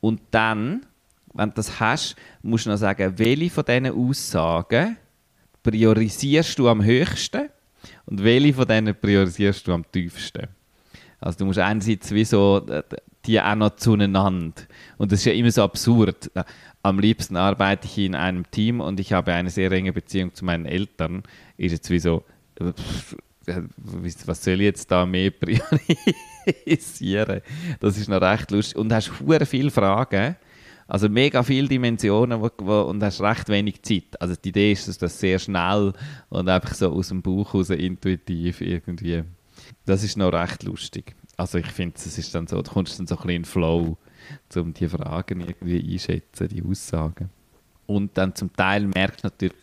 Und dann, wenn du das hast, musst du noch sagen, welche von diesen Aussagen priorisierst du am höchsten und welche von denen priorisierst du am tiefsten. Also du musst einerseits wie so äh, die auch noch zueinander. Und das ist ja immer so absurd. Am liebsten arbeite ich in einem Team und ich habe eine sehr enge Beziehung zu meinen Eltern. Ist jetzt wie so, äh, was soll ich jetzt da mehr priorisieren? Das ist noch recht lustig. Und hast hure viele Fragen. Also mega viele Dimensionen wo, wo, und hast recht wenig Zeit. Also die Idee ist, dass das sehr schnell und einfach so aus dem Bauch raus intuitiv irgendwie. Das ist noch recht lustig. Also ich finde, es ist dann so, du kommst dann so ein bisschen in den Flow, um die Fragen irgendwie einschätzen, die Aussagen. Und dann zum Teil merkst du natürlich,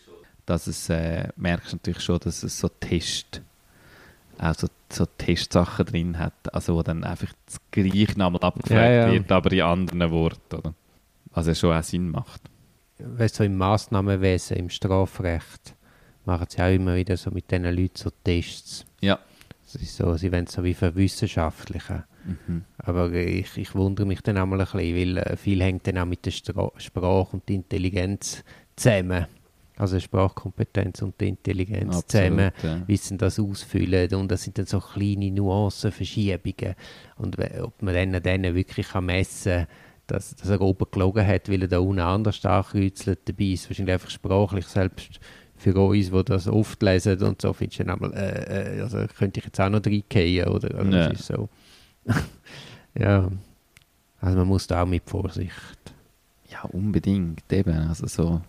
dass es, äh, merkst natürlich schon, dass es so Test, also so Testsachen drin hat, also wo dann einfach das gleiche nochmal abgefragt Ja, ja. wird, aber in anderen Worten, oder? Was ja schon auch Sinn macht. Weißt du, so im Massnahmenwesen, im Strafrecht, machen sie auch immer wieder so mit diesen Leuten so Tests. Ja. Es ist so, sie wollen es so wie verwissenschaftlichen. Mhm. Aber ich, ich wundere mich dann auch mal ein bisschen, weil äh, viel hängt dann auch mit der Stra Sprache und der Intelligenz zusammen. Also Sprachkompetenz und Intelligenz Absolut, zusammen, ja. wie sie das ausfüllen. Und das sind dann so kleine Nuancen, Verschiebungen. Und ob man dann denen wirklich kann messen kann, dass, dass er oben gelogen hat, weil er da unten anders ankreuzelt. Dabei ist wahrscheinlich einfach sprachlich selbst für uns, die das oft lesen und so, findest du dann einmal, äh, äh, also könnte ich jetzt auch noch reingehen, oder? oder Ja. ist so. ja, also man muss da auch mit Vorsicht. Ja, unbedingt, eben. Also so.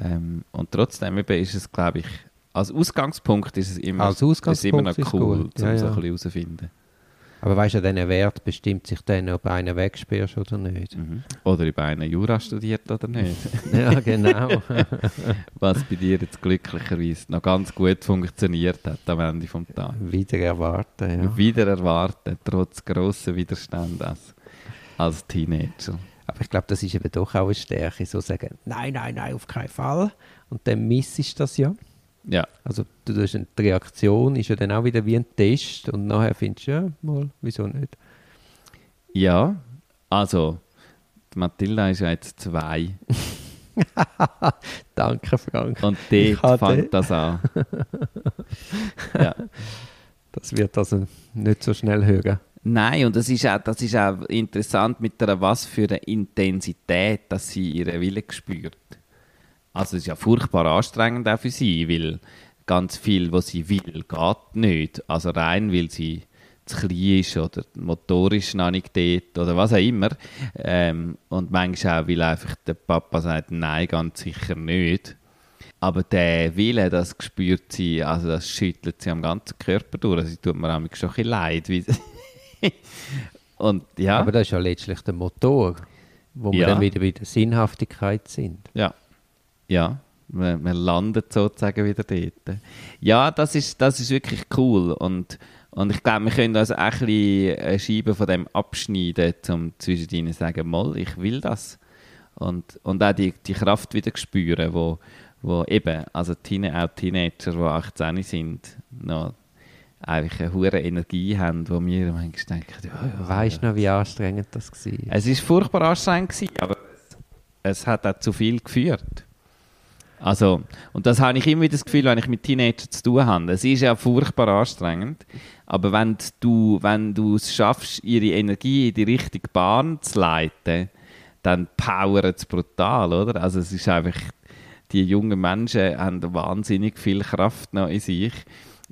Ähm, und trotzdem eben ist es, glaube ich, als Ausgangspunkt ist es immer, Als ist es immer noch Ausgangspunkt ist cool, gut, um ja, so ja. ein bisschen herauszufinden. Aber weißt du, diesen Wert bestimmt sich dann, ob einer wegsperrst oder nicht. Mhm. Oder ob einer Jura studiert oder nicht. ja, genau. Was bei dir jetzt glücklicherweise noch ganz gut funktioniert hat am Ende des Tages. Wieder erwarten, ja. Wieder erwarten, trotz grossen Widerstand als, als Teenager. Aber ich glaube, das ist eben doch auch eine Stärke, so sagen, nein, nein, nein, auf keinen Fall. Und dann missest das ja. Ja, Also du tust eine- die Reaktion ist ja dann auch wieder wie ein Test und nachher findest du, ja, mal, wieso nicht? ja. Also, die Matilda ist ja jetzt zwei. Danke, Frank. Und dort hatte- fängt das an. ja. Das wird also nicht so schnell hören. Nein, und das ist auch, das ist auch interessant, mit der was für eine Intensität, dass sie ihren Willen spürt. Also es ist ja furchtbar anstrengend auch für sie, weil ganz viel, was sie will, geht nicht. Also rein, weil sie zu klein ist oder motorisch noch nicht dort oder was auch immer. Ähm, und manchmal auch, weil einfach der Papa sagt, nein, ganz sicher nicht. Aber der Wille, das spürt sie, also das schüttelt sie am ganzen Körper durch. Sie tut mir auch schon ein bisschen leid. Und ja. Aber das ist ja letztlich der Motor, wo wir Ja. dann wieder bei der Sinnhaftigkeit sind. Ja. Ja, man, man landet sozusagen wieder dort. Ja, das ist, das ist wirklich cool. Und, und ich glaube, wir können also auch ein bisschen eine Scheibe von dem abschneiden, um zwischen ihnen zu sagen, mal, ich will das. Und, und auch die, die Kraft wieder spüren, wo, wo eben, also Teen, auch Teenager, die 18 sind, noch eigentlich eine hohe Energie haben, wo wir manchmal denken, ja, ja, Weißt du noch, wie anstrengend das war? es war furchtbar anstrengend, aber es, es hat auch zu viel geführt. Also, und das habe ich immer wieder das Gefühl, wenn ich mit Teenagern zu tun habe. Es ist ja furchtbar anstrengend, aber wenn du, wenn du es schaffst, ihre Energie in die richtige Bahn zu leiten, dann powert es brutal, oder? Also es ist einfach, die jungen Menschen haben wahnsinnig viel Kraft noch in sich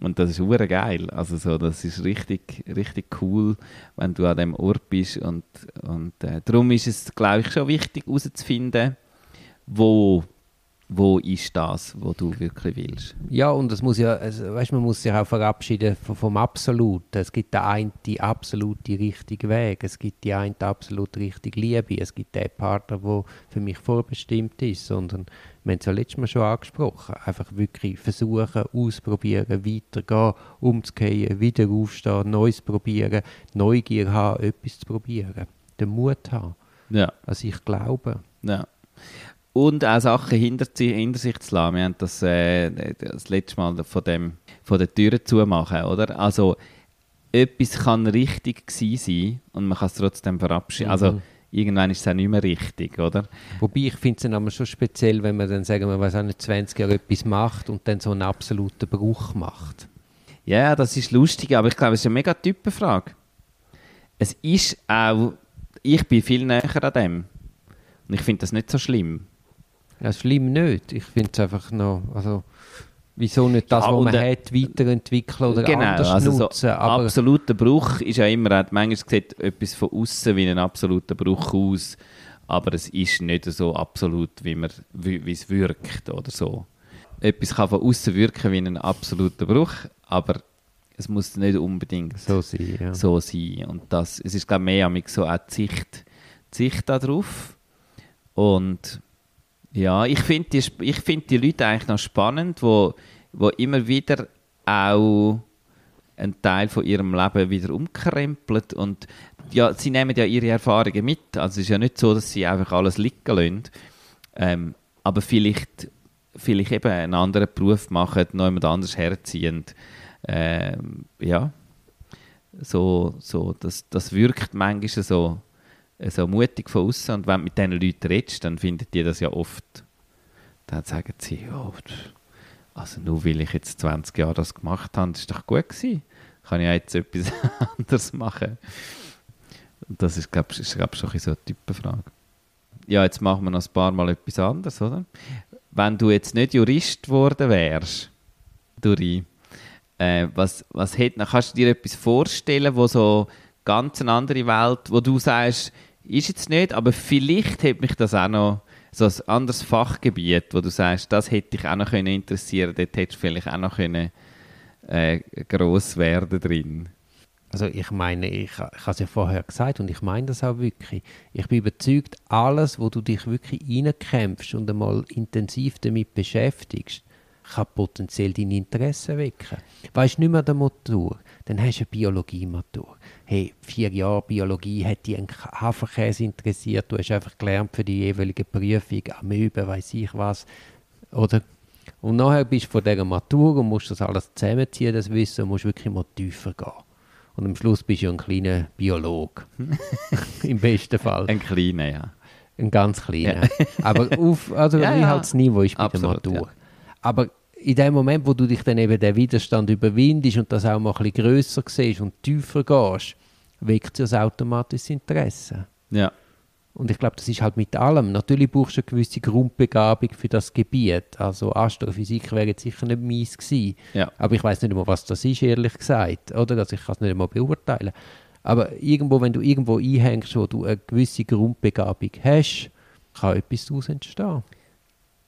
und das ist hure geil. Also so, das ist richtig, richtig cool, wenn du an dem Ort bist und, und äh, darum ist es, glaube ich, schon wichtig herauszufinden, wo, wo ist das, wo du wirklich willst. Ja, und es muss ja, also, weißt, man muss sich auch verabschieden vom, vom Absoluten. Es gibt den einen die absolute richtige Weg, es gibt die eine absolut richtige Liebe, es gibt den Partner, der für mich vorbestimmt ist, sondern wir haben es ja letztes Mal schon angesprochen, einfach wirklich versuchen, ausprobieren, weitergehen, umzukehren, wieder aufstehen, Neues probieren, Neugier haben, etwas zu probieren, den Mut haben, Ja. also ich glaube. Ja. Und auch Sachen hinter, hinter sich zu lassen. Wir haben das, äh, das letzte Mal von, dem, von der Tür zumachen, oder? Also, etwas kann richtig sein und man kann es trotzdem verabschieden. Also, irgendwann ist es auch nicht mehr richtig, oder? Wobei ich finde es dann schon speziell, wenn man dann, sagen wir, weiß auch nicht, 20 Jahre etwas macht und dann so einen absoluten Bruch macht. Ja, das ist lustig, aber ich glaube, es ist eine mega Typenfrage. Es ist auch, ich bin viel näher an dem. Und ich finde das nicht so schlimm. Ja, schlimm nicht. Ich finde es einfach noch, also, wieso nicht das, Ja, was man äh, hat, weiterentwickeln oder genau, anders also so nutzen. aber absoluter Bruch ist ja immer, auch- manchmal sieht etwas von außen wie ein absoluter Bruch aus, aber es ist nicht so absolut, wie, man, wie, wie es wirkt oder so. Etwas kann von außen wirken wie ein absoluter Bruch, aber es muss nicht unbedingt so sein, ja. so sein. Und das, es ist glaube ich mehr so auch die Sicht, die Sicht darauf. Und ja, ich finde die, find die Leute eigentlich noch spannend, wo, wo immer wieder auch einen Teil von ihrem Leben wieder umkrempeln und ja, sie nehmen ja ihre Erfahrungen mit. Also es ist ja nicht so, dass sie einfach alles liegen lassen. Ähm, aber vielleicht, vielleicht eben einen anderen Beruf machen, noch jemand anders herziehen. Ähm, ja, so, so das, das wirkt manchmal so, so mutig von außen und wenn du mit diesen Leuten redest, dann finden die das ja oft, dann sagen sie, ja, also nur weil ich jetzt 20 Jahre das gemacht habe, das ist doch gut gewesen. Kann ich ja jetzt etwas anderes machen. Und das ist, glaube ich, glaub, schon so eine Typenfrage. Ja, jetzt machen wir noch ein paar Mal etwas anderes, oder? Wenn du jetzt nicht Jurist geworden wärst, Duri, äh, was, was hätt, kannst du dir etwas vorstellen, wo so ganz eine andere Welt, wo du sagst, ist jetzt nicht, aber vielleicht hätte mich das auch noch so ein anderes Fachgebiet, wo du sagst, das hätte dich auch noch können interessieren, dort hättest du vielleicht auch noch können äh, gross werden drin. Also ich meine, ich, ich habe es ja vorher gesagt und ich meine das auch wirklich. Ich bin überzeugt, alles, wo du dich wirklich reinkämpfst und einmal intensiv damit beschäftigst, kann potenziell dein Interesse wecken. Weißt du nicht mehr der Motor, dann hast du eine Biologie-Matur. Hey, vier Jahre Biologie hat dich ein Haferkäse interessiert, du hast einfach gelernt für die jeweilige Prüfung, Amöben, weiß ich was. Oder? Und nachher bist du vor dieser Matur und musst das alles zusammenziehen, das Wissen, und musst wirklich mal tiefer gehen. Und am Schluss bist du ja ein kleiner Biolog. Im besten Fall. Ein kleiner, ja. Ein ganz kleiner. Aber auf, also Ja, wie ja. halt das Niveau ist bei Absolut, der Matur. ja. Aber in dem Moment, wo du dich dann eben den Widerstand überwindest und das auch mal ein bisschen grösser siehst und tiefer gehst, weckt es automatisch das Interesse. Ja. Und ich glaube, das ist halt mit allem. Natürlich brauchst du eine gewisse Grundbegabung für das Gebiet. Also Astrophysik wäre jetzt sicher nicht meins gewesen. Ja. Aber ich weiß nicht einmal, was das ist, ehrlich gesagt. Oder? Also ich kann es nicht einmal beurteilen. Aber irgendwo, wenn du irgendwo einhängst, wo du eine gewisse Grundbegabung hast, kann etwas daraus entstehen.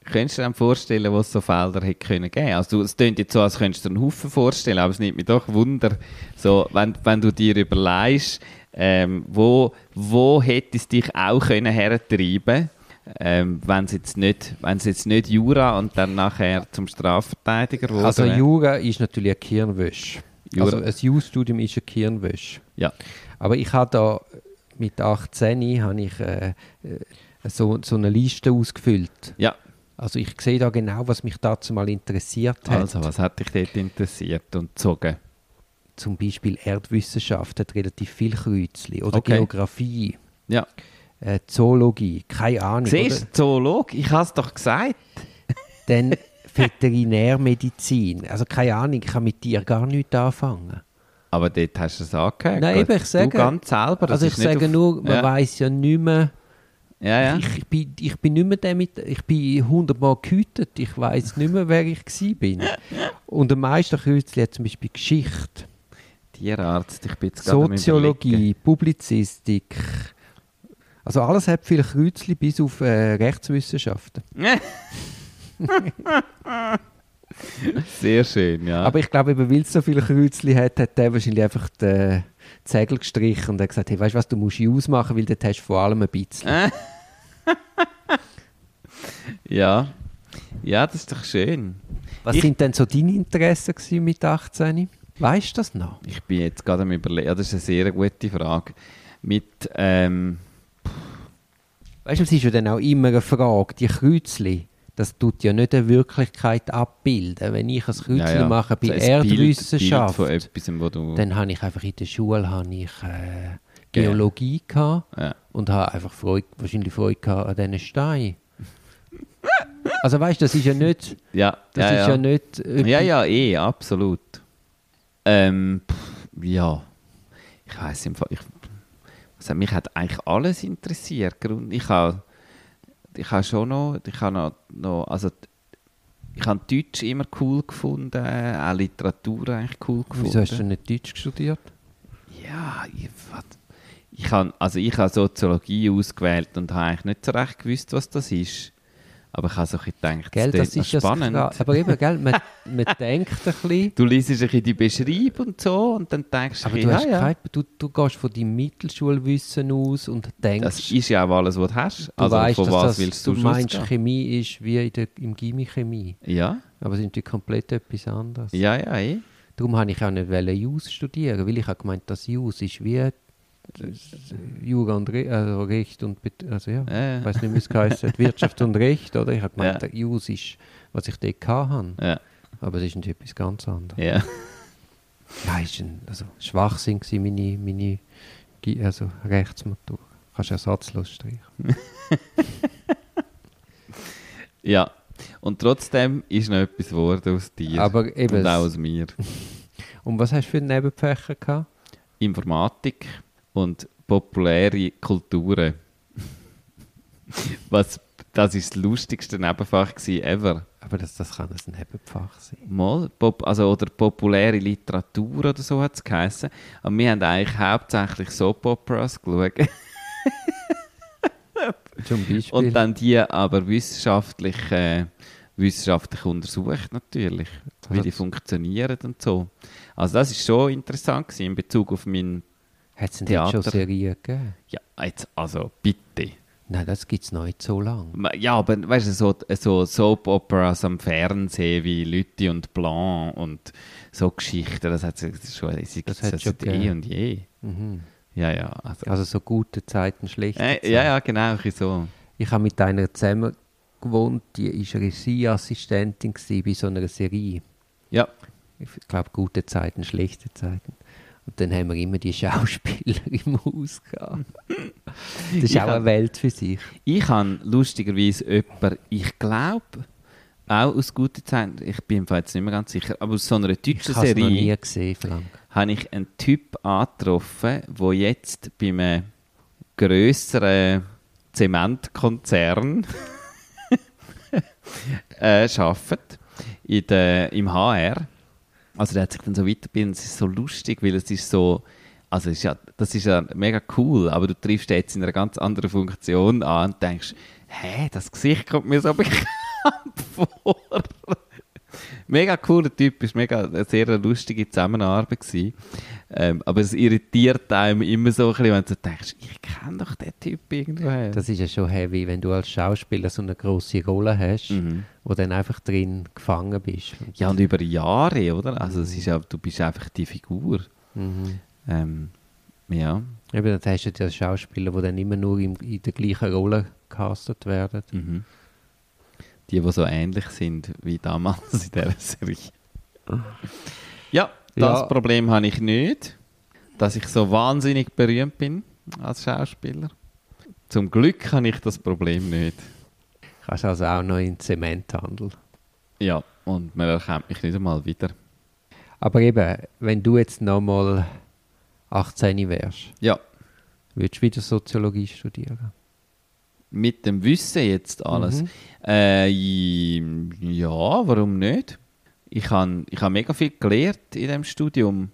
Könntest du dir vorstellen, was so Felder hätte können geben? Also es klingt jetzt so, als könntest du dir einen Haufen vorstellen, aber es nimmt mich doch Wunder, so, wenn, wenn du dir überlegst, ähm, wo, wo hätte es dich auch können hertreiben ähm, wenn es jetzt nicht, wenn es jetzt nicht Jura und dann nachher zum Strafverteidiger wurde? Also Jura ist natürlich ein Kirnwäsch. Jura- Also ein Jus-Studium ist ein Kirnwäsch. Ja. Aber ich habe da mit 18 habe ich äh, äh, so, so eine Liste ausgefüllt. Ja, Also ich sehe da genau, was mich dazu mal interessiert hat. also was hat dich dort interessiert und gezogen? Zum Beispiel Erdwissenschaft hat relativ viel Kreuzli. Oder Okay. Geografie, Ja. äh, Zoologie, keine Ahnung. Siehst du? Zoolog, ich habe es doch gesagt. Dann Veterinärmedizin. Also keine Ahnung, ich kann mit dir gar nichts anfangen. Aber dort hast du es angehört. Nein, eben, ich sage- Du ganz selber. also ich sage nur, man ja. weiß ja nicht mehr, Ja, ja. Ich, bin, ich bin nicht mehr der mit, ich bin hundertmal gehütet, ich weiß nicht mehr, wer ich bin. Und der Meisterkreuzli hat zum Beispiel Geschichte, Tierarzt, ich bin jetzt. Soziologie, Publizistik. Also alles hat viele Kreuzli bis auf äh, Rechtswissenschaften. Sehr schön, ja. Aber ich glaube, weil es so viele Kreuzli hat, hat der wahrscheinlich einfach den Zegel gestrichen und hat gesagt, hey, weißt du was, du musst ausmachen, weil dort hast du vor allem ein bisschen. ja. Ja, das ist doch schön. Was Ich- sind denn so deine Interessen mit 18? Weißt du das noch? Ich bin jetzt gerade am überlegen. Ja, das ist eine sehr gute Frage. Mit, ähm, Weißt du, es ist ja dann auch immer eine Frage, die Kreuzli, das tut ja nicht eine Wirklichkeit abbilden. Wenn ich ein Kreuzli ja, ja. mache bei So ein Bild- Erdwissenschaft, Bild von etwas, dann habe ich einfach in der Schule habe ich, äh, Geologie gehabt ja. und habe einfach Freude, wahrscheinlich Freude gehabt an diesen Steinen. Also weißt du, das ist ja nicht, Ja, das ja, ist ja, nicht etwas- Ja, ja, eh, absolut. Ähm, pff, ja. Ich weiß im Fall, ich, also mich hat eigentlich alles interessiert. Ich habe ich habe schon noch, ich habe noch, noch also ich habe Deutsch immer cool gefunden, auch Literatur eigentlich cool gefunden. Wieso hast du nicht Deutsch studiert? Ja, ich, ich habe, also ich habe Soziologie ausgewählt und habe eigentlich nicht so recht gewusst, was das ist. Aber ich habe so ein bisschen gedacht, Gell, das das ist das spannend. Kra- Aber eben, gell, man, man denkt ein bisschen. Du liest ein bisschen die Beschreibung und so und dann denkst du, Aber du, ja, ja. kein, du, du gehst von deinem Mittelschulwissen aus und denkst, Das ist ja auch alles, was du hast. du Also weißt, von was das, willst du du meinst? Chemie ist wie in der, im Gimmi Chemie. Ja, Aber es ist natürlich komplett etwas anderes. ja, ja, eh. Darum habe ich auch nicht Jus studieren, weil ich habe gemeint, dass Jus ist wie Jura und Re also Recht und Bet also ja, Ja, ja. ich weiß nicht, wie es heisst, Wirtschaft und Recht, oder? Ich habe gemeint, Ja. Jus ist, was ich dort hatte. Ja, Aber es ist natürlich etwas ganz anderes. ja. Ja, ist ein also Schwachsinn gewesen, meine, meine also Rechtsmatur. Kannst du ersatzlos streichen. ja. Und trotzdem ist noch etwas geworden aus dir Aber eben, und auch aus mir. und was hast du für Nebenfächer gehabt? Informatik und populäre Kulturen. Was, das ist das lustigste Nebenfach gewesen ever. Aber das, das kann ein Nebenfach sein. Mal, Pop, also, oder populäre Literatur oder so hat es geheißen. Aber wir haben eigentlich hauptsächlich Soap Operas geschaut. Zum Beispiel. Und dann die aber wissenschaftlich, äh, wissenschaftlich untersucht natürlich, wie die funktionieren und so. Also das ist schon interessant gewesen in Bezug auf mein, Hat es denn schon. Serien gegeben? ja jetzt, also bitte. Nein, das gibt es noch nicht so lange. Ja, aber weißt du, so, so Soap Operas am Fernsehen wie Lütti und Blanc und so Geschichten, das hat es schon, das Das hat schon eh und je. Mhm. Ja, ja. Also, Also so gute Zeiten, schlechte äh, Zeiten. ja, ja, genau, so. Ich habe mit einer zusammen gewohnt, die war Regieassistentin bei so einer Serie. Ja, Ich glaube, gute Zeiten, schlechte Zeiten. Und dann haben wir immer die Schauspieler im Haus gehabt. Das ist Ich auch hab- eine Welt für sich. Ich habe lustigerweise jemanden, ich glaube, auch aus guten Zeiten, ich bin Fall jetzt nicht mehr ganz sicher, aber aus so einer Ich deutschen habe es noch Serie nie gesehen, Frank. habe ich einen Typ angetroffen, der jetzt bei einem grösseren Zementkonzern äh, arbeitet, in der, im HR. Also der hat sich dann so weitergebildet, es ist so lustig, weil es ist so, also ist ja, das ist ja mega cool, aber du triffst jetzt in einer ganz anderen Funktion an und denkst, hä, das Gesicht kommt mir so bekannt vor. Mega cooler Typ, ist mega eine sehr lustige Zusammenarbeit gewesen. Ähm, aber es irritiert einem immer so ein bisschen, wenn du denkst, ich kenne doch den Typ irgendwoher. Das ist ja schon heavy, wenn du als Schauspieler so eine große Rolle hast, Mhm. wo dann einfach drin gefangen bist. Ja, und über Jahre, oder? Also es ist du bist einfach die Figur. Mhm. Ähm, ja. Eben, dann hast du ja Schauspieler, die dann immer nur im, in der gleichen Rolle gecastet werden. Mhm. Die, die so ähnlich sind wie damals in dieser Serie. Ja, das Ja. Problem habe ich nicht, dass ich so wahnsinnig berühmt bin als Schauspieler. Zum Glück habe ich das Problem nicht. Kannst also auch noch in den Zementhandel. Ja, und man erkennt mich nicht einmal wieder. Aber eben, wenn du jetzt nochmal 18 wärst, Ja, würdest du wieder Soziologie studieren? Mit dem Wissen jetzt alles. Mhm. Äh, ja, warum nicht? Ich habe ich hab mega viel gelernt in dem Studium.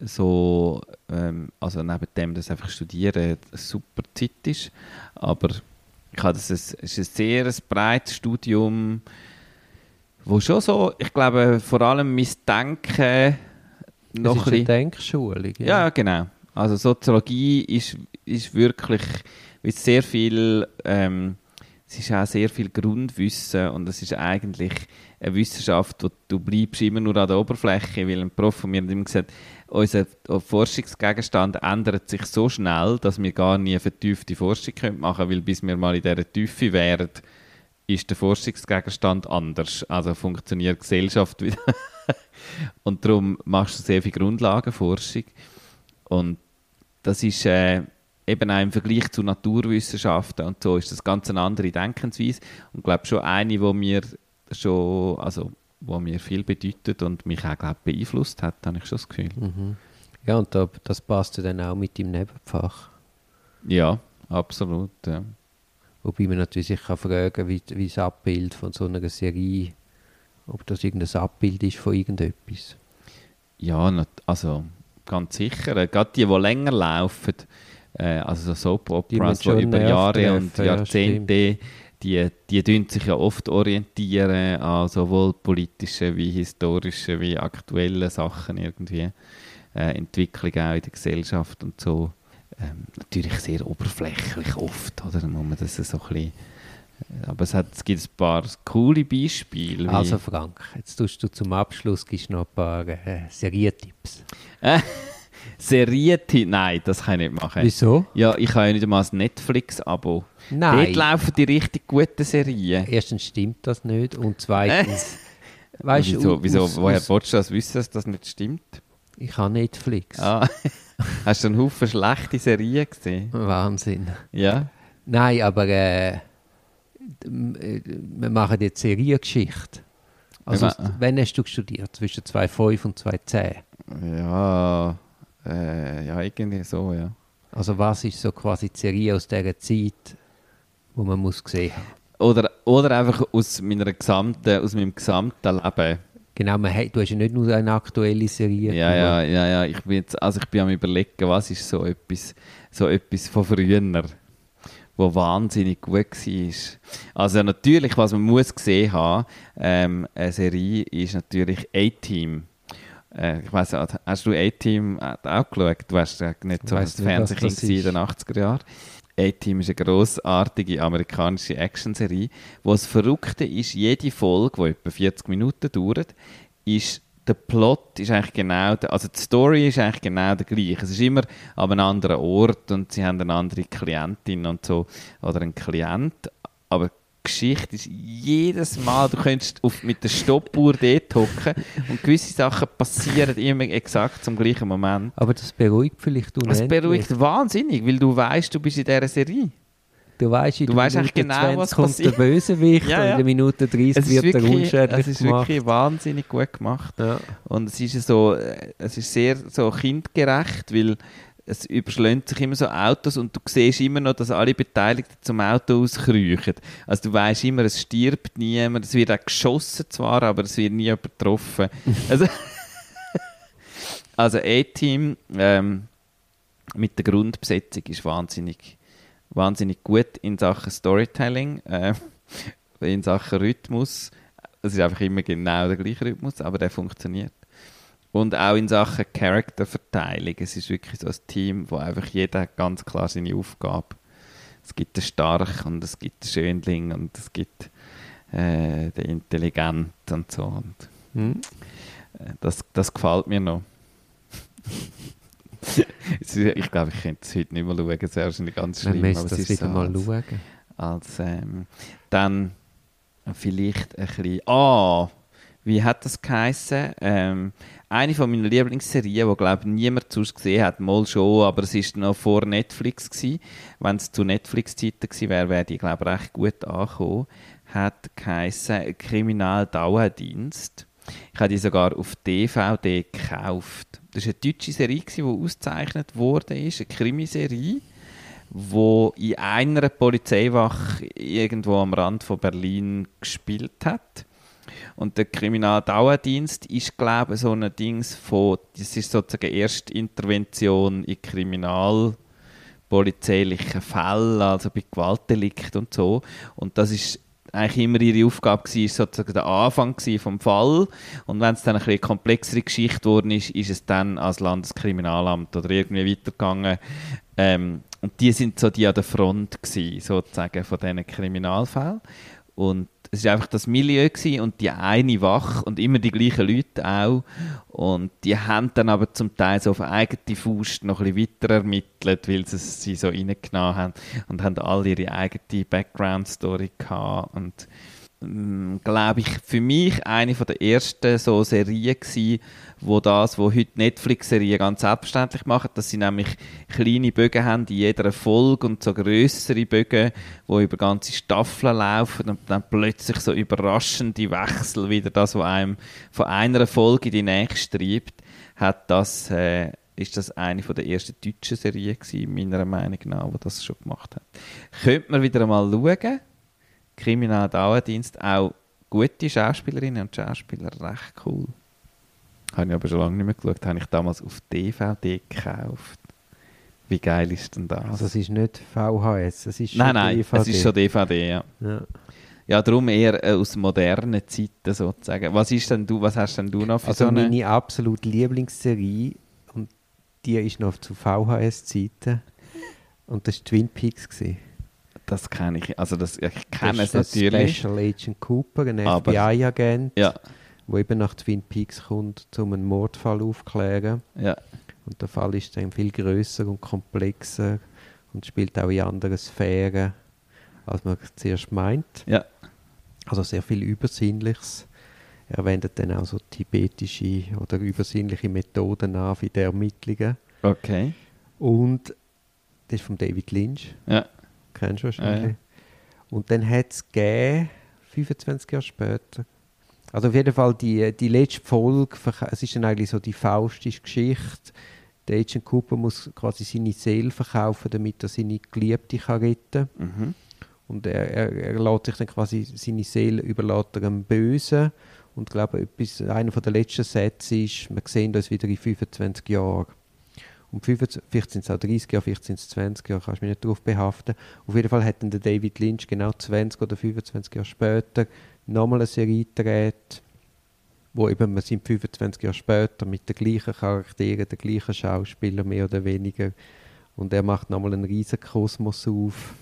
So, ähm, also neben dem, dass einfach Studieren eine super Zeit ist. Aber ich habe das, es ist ein sehr breites Studium, wo schon so, ich glaube, vor allem mein Denken noch das ist ein eine Denkschulung. ja, genau. Also Soziologie ist, ist wirklich ist sehr viel, ähm, es ist auch sehr viel Grundwissen und es ist eigentlich eine Wissenschaft, wo du bleibst immer nur an der Oberfläche, weil ein Prof von mir hat immer gesagt, unser Forschungsgegenstand ändert sich so schnell, dass wir gar nie vertiefte Forschung machen können, weil bis wir mal in dieser Tiefe wären, ist der Forschungsgegenstand anders. Also funktioniert Gesellschaft wieder. und darum machst du sehr viel Grundlagenforschung. Und das ist äh, eben auch im Vergleich zu Naturwissenschaften und so ist das ganz eine andere Denkensweise und ich glaube schon eine, wo mir schon, also wo mir viel bedeutet und mich auch glaub, beeinflusst hat, habe ich schon das Gefühl. Mhm. Ja, und da, das passt dann auch mit dem Nebenfach. Ja, absolut. Ja. Wobei man natürlich sich kann fragen wie, wie das Abbild von so einer Serie, ob das irgendein Abbild ist von irgendetwas. Ja, also ganz sicher. Gerade die, die länger laufen, äh, also so Soap Die Operas, die schon über Jahre und treffen, ja, Jahrzehnte, die, die tun sich ja oft orientieren an sowohl politischen wie historischen wie aktuellen Sachen irgendwie. Äh, Entwicklung auch in der Gesellschaft und so. Ähm, natürlich sehr oberflächlich oft, oder? Dann muss man das so ein bisschen, äh, aber es, hat, es gibt ein paar coole Beispiele. Also Frank, jetzt tust du zum Abschluss gibst noch ein paar äh, Serientipps. Serientipp, nein, das kann ich nicht machen. Wieso? Ja, ich habe ja nicht einmal ein Netflix-Abo. Nein. Dort laufen die richtig guten Serien. Erstens stimmt das nicht und zweitens, weißt du, wieso, wieso, aus- woher aus- willst du das wissen, dass das nicht stimmt? ich habe Netflix. Ah. Hast du einen Haufen schlechte Serien gesehen? Wahnsinn. Ja? Nein, aber äh, wir machen jetzt Seriengeschichte. Also, Ja, wann hast du studiert? Zwischen 2,5 und 2,10? Ja, äh, ja, irgendwie so, ja. Also was ist so quasi die Serie aus dieser Zeit, wo man muss gesehen haben? Oder, oder einfach aus, meiner gesamten, aus meinem gesamten Leben. Genau, man hat, du hast ja nicht nur eine aktuelle Serie. Ja, ja, ja, ja. Ich bin jetzt, also ich bin am überlegen, was ist so etwas, so etwas von früher, wo wahnsinnig gut war. Also natürlich, was man muss gesehen haben, ähm, eine Serie ist natürlich A-Team. Äh, ich weiss, nicht, hast du A-Team auch geschaut? Du warst ja nicht so ein Fernsehkind in den ist. 80er Jahren. A-Team ist eine grossartige amerikanische Actionserie, wo das Verrückte ist, jede Folge, die etwa 40 Minuten dauert, ist der Plot ist eigentlich genau, der, also die Story ist eigentlich genau der gleiche. Es ist immer an einem anderen Ort und sie haben eine andere Klientin und so oder einen Klient, aber Geschichte ist jedes Mal, du könntest auf, mit der Stoppuhr dort hocken und gewisse Sachen passieren immer exakt zum gleichen Moment. Aber das beruhigt vielleicht Es unendlich. beruhigt wahnsinnig, weil du weißt, du bist in dieser Serie. Du weißt, in Du der weisst eigentlich Minute genau, was kommt der passiert. Bösewicht Ja, und ja. in der Minute 30 Es ist, wird wirklich, unschädlich es ist gemacht. wirklich wahnsinnig gut gemacht. Ja. Und es ist so, äh, es ist sehr so kindgerecht, weil es überschlägt sich immer so Autos und du siehst immer noch, dass alle Beteiligten zum Auto auskriechen. Also du weißt immer, es stirbt niemand, es wird auch geschossen zwar, aber es wird nie übertroffen. also also A-Team ähm, mit der Grundbesetzung ist wahnsinnig, wahnsinnig gut in Sachen Storytelling, äh, in Sachen Rhythmus. Es ist einfach immer genau der gleiche Rhythmus, aber der funktioniert. Und auch in Sachen Charakterverteilung. Es ist wirklich so ein Team, wo einfach jeder ganz klar seine Aufgabe. Es gibt den Stark und es gibt den Schönling und es gibt äh, den Intelligent und so. Und Hm? äh, das, das gefällt mir noch. Ich glaube, ich könnte es heute nicht mehr schauen. Es wäre wahrscheinlich ganz Dann schlimm. müsst aber das ist wieder so mal als- schauen. als ähm, dann vielleicht ein bisschen. Ah, wie hat das geheißen? Ähm, eine von meinen Lieblingsserien, die glaube niemand sonst gesehen hat, mal schon, aber es ist noch vor Netflix gsi. Wenn es zu Netflix-Zeiten gewesen wäre, wäre die glaube recht gut angekommen. Hat geheißen Kriminaldauerdienst. Ich habe die sogar auf DVD gekauft. Das war eine deutsche Serie, gewesen, die ausgezeichnet wurde, ist eine Krimiserie wo in einer Polizeiwache irgendwo am Rand von Berlin gespielt hat. Und der Kriminaldauerdienst ist, glaube ich, so ein Dings von, das ist sozusagen Erstintervention in kriminalpolizeilichen Fällen, also bei Gewaltdelikten und so. Und das ist eigentlich immer ihre Aufgabe gewesen, ist sozusagen der Anfang vom Fall. Und wenn es dann eine komplexere Geschichte geworden ist, ist es dann als Landeskriminalamt oder irgendwie weitergegangen. Ähm, und die sind so die an der Front gewesen, sozusagen von diesen Kriminalfällen. Und es war einfach das Milieu und die eine Wache und immer die gleichen Leute auch. Und die haben dann aber zum Teil so auf eigene Faust noch ein bisschen weiter ermittelt, weil sie sie so reingenommen haben und haben alle ihre eigene Background-Story gehabt. Und glaube ich, für mich eine der ersten so Serien gewesen, wo das, wo heute Netflix-Serien ganz selbstverständlich machen, dass sie nämlich kleine Bögen haben in jeder Folge und so größere Bögen, wo über ganze Staffeln laufen und dann plötzlich so überraschende Wechsel wieder das, was einem von einer Folge in die nächste treibt, hat das äh, ist das eine der ersten deutschen Serien gewesen, meiner Meinung nach, wo das schon gemacht hat. Könnte man wieder mal schauen. Kriminaldauerdienst auch gute Schauspielerinnen und Schauspieler, recht cool. Habe ich aber schon lange nicht mehr geschaut, habe ich damals auf DVD gekauft. Wie geil ist denn das? Also es ist nicht VHS, es ist schon nein, nein, DVD. es ist schon DVD, ja. Ja. Ja, darum eher äh, aus modernen Zeiten sozusagen. Was ist denn du, was hast denn du noch für Also so eine... meine absolute Lieblingsserie, und die ist noch zu VHS-Zeiten, und das war Twin Peaks. Gewesen. Das kenne ich, also das, ich kenne das es ist der natürlich. Special Agent Cooper, ein FBI-Agent, Ja, der eben nach Twin Peaks kommt, um einen Mordfall aufzuklären. ja, Und der Fall ist dann viel größer und komplexer und spielt auch in anderen Sphären, als man zuerst meint. ja. Also sehr viel Übersinnliches. Er wendet dann auch so tibetische oder übersinnliche Methoden an für die Ermittlungen. Okay. Und das ist von David Lynch, Ja, kennst du wahrscheinlich. Ja. Und dann hat es gegeben, 25 Jahre später, also auf jeden Fall die, die letzte Folge, es ist dann eigentlich so die faustische Geschichte. Der Agent Cooper muss quasi seine Seele verkaufen, damit er seine Geliebte kann retten kann. mhm. Und er, er, er lässt sich dann quasi seine Seele überlässt er Bösen. Und ich glaube, etwas, einer der letzten Sätze ist, wir sehen uns wieder in 25 Jahren. Und 25, vielleicht sind es auch 30 Jahre, vielleicht sind es 20 Jahre, kannst du mich nicht darauf behaften. Auf jeden Fall hat dann der David Lynch genau 20 oder 25 Jahre später nochmal eine Serie gedreht, wo eben wir sind 25 Jahre später mit den gleichen Charakteren, den gleichen Schauspielern mehr oder weniger. Und er macht nochmal einen riesen Kosmos auf.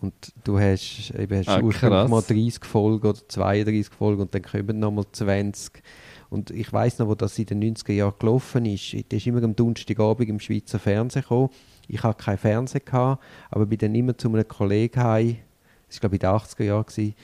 Und du hast eben hast Ah, mal 30 Folgen oder 32 Folgen und dann kommen nochmal 20. Und ich weiß noch, wo das in den 90er Jahren gelaufen ist. Das ist immer am Donnerstagabend im Schweizer Fernsehen gekommen. Ich hatte kein Fernsehen, gehabt, aber bin dann immer zu einem Kollegen heim, das war glaube ich in den 80er Jahren,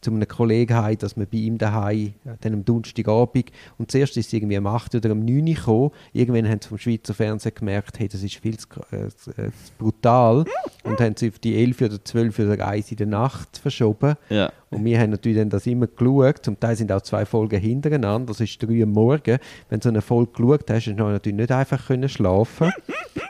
zu einem Kollegen heim, dass wir bei ihm daheim, äh, dann am Donnerstagabend, und zuerst ist es irgendwie am 8 oder am 9 Uhr gekommen, irgendwann haben sie vom Schweizer Fernsehen gemerkt, hey, das ist viel zu, äh, zu, äh, zu brutal, und haben sie auf die 11 oder 12 oder 1 in der Nacht verschoben. Ja. Und wir haben natürlich dann das immer geschaut. Zum Teil sind auch zwei Folgen hintereinander. Das ist drei am Morgen. Wenn du so eine Folge geschaut hast, hast du natürlich nicht einfach können schlafen.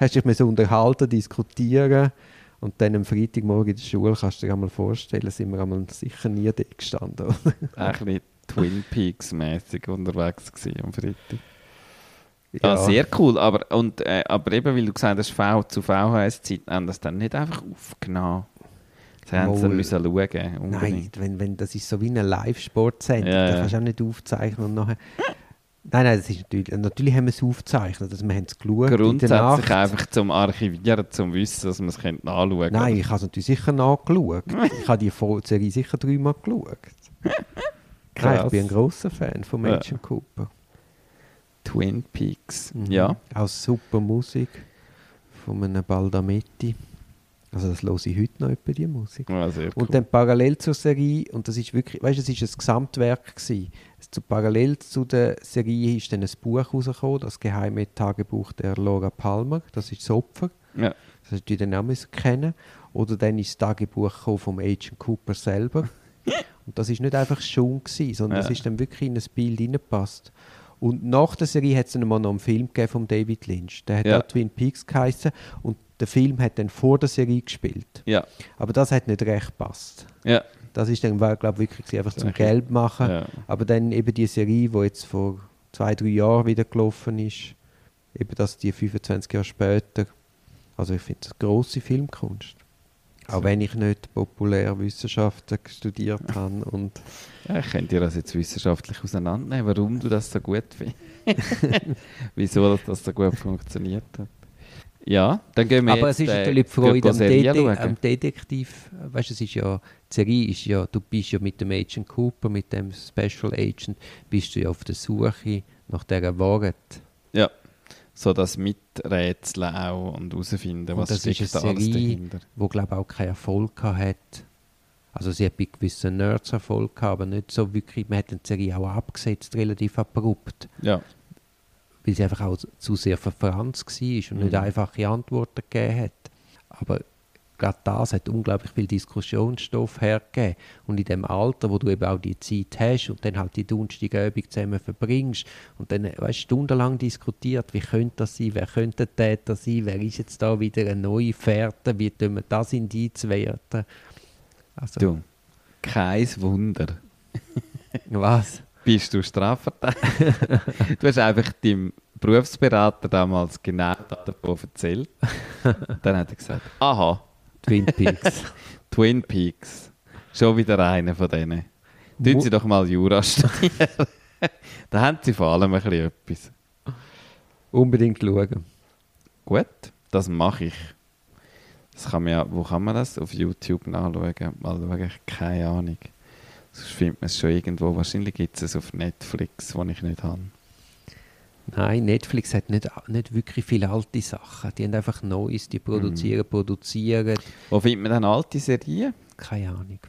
hast dich so unterhalten, diskutieren. Und dann am Freitagmorgen in der Schule, kannst du dir einmal vorstellen, sind wir einmal sicher nie da gestanden. Ein bisschen Twin Peaks-mäßig unterwegs gewesen am Freitag. Ja. Ah, sehr cool. Aber, und, äh, aber eben, weil du gesagt hast, v zu VHS-Zeit, haben das dann nicht einfach aufgenommen. Sie haben es müssen schauen. Nein, Unbedingt. wenn, wenn, das ist so wie eine Live-Sportsendung. Ja, Da kannst du auch nicht aufzeichnen und nachher... Nein, nein, das ist natürlich, natürlich haben wir es aufgezeichnet, also wir haben es geschaut Grundsätzlich einfach zum Archivieren, zum Wissen, dass man es nachschauen könnte. Nein, ich habe es natürlich sicher nachgeschaut. ich habe die Serie sicher dreimal geschaut. Nein, ich bin ein grosser Fan von Ja. Agent Cooper. Twin Peaks. Mhm. Ja. Auch super Musik von einem Baldametti. Also das höre ich heute noch etwa, die Musik. ja, sehr cool. Und dann parallel zur Serie, und das ist wirklich, weißt du, es ist ein Gesamtwerk gewesen. Zu, parallel zu der Serie ist dann ein Buch rausgekommen, das geheime Tagebuch der Laura Palmer, das ist das Opfer. ja. Das hast du dann auch müssen kennen. Oder dann ist das Tagebuch vom Agent Cooper selber. Und das ist nicht einfach schon gewesen, sondern Ja. das ist dann wirklich in ein Bild hineingepasst. Und nach der Serie hat es dann mal noch einen Film gegeben von David Lynch. Der hat Ja. auch Twin Peaks geheißen und der Film hat dann vor der Serie gespielt. Ja. Aber das hat nicht recht gepasst. Ja. Das ist dann, glaube ich, wirklich einfach zum. Geld machen. Ja. Aber dann eben die Serie, die jetzt vor zwei, drei Jahren wieder gelaufen ist, eben das die 25 Jahre später. Also ich finde eine grosse Filmkunst. Auch wenn ich nicht Populärwissenschaften studiert habe. Und Ja, ich könnte dir das jetzt wissenschaftlich auseinandernehmen, warum du das so gut findest. Wieso das, das so gut funktioniert hat. Ja, dann gehen wir Aber jetzt, es ist äh, natürlich die Freude am, schauen. am Detektiv. Weißt du, es ist ja, die Serie ist ja, du bist ja mit dem Agent Cooper, mit dem Special Agent, bist du ja auf der Suche nach dieser Wahrheit. Ja, so das Miträtseln auch und herausfinden, Und was das ist steckt eine da alles Serie, dahinter. wo glaube auch keinen Erfolg hat. Also sie hat bei gewissen Nerds Erfolg gehabt, aber nicht so wirklich, man hat die Serie auch abgesetzt, relativ abrupt, Ja, weil sie einfach auch zu sehr verfranst war und nicht Mhm. einfache Antworten gegeben hat. Aber gerade das hat unglaublich viel Diskussionsstoff hergegeben. Und in dem Alter, wo du eben auch die Zeit hast und dann halt die dunstige Übung zusammen verbringst und dann weißt, stundenlang diskutiert, wie könnte das sein, wer könnte der Täter sein, wer ist jetzt da wieder eine neue Fährte, wie tun wir das Indiz werten. Also, du, kein Wunder. was? Bist du Strafverteidiger? du hast einfach deinem Berufsberater damals genau davon erzählt. Dann hat er gesagt, aha, Twin Peaks. Twin Peaks. Schon wieder einer von denen. Tun Sie doch mal Jura studieren. da haben Sie vor allem ein bisschen etwas. Unbedingt schauen. Gut, das mache ich. Das kann man ja, wo kann man das? Auf YouTube nachschauen. Mal schauen, ich keine Ahnung. Sonst findet man es schon irgendwo. Wahrscheinlich gibt es es auf Netflix, wo ich nicht habe. Nein, Netflix hat nicht, nicht wirklich viele alte Sachen. Die haben einfach Neues, die produzieren, produzieren. Wo findet man dann alte Serien? Keine Ahnung.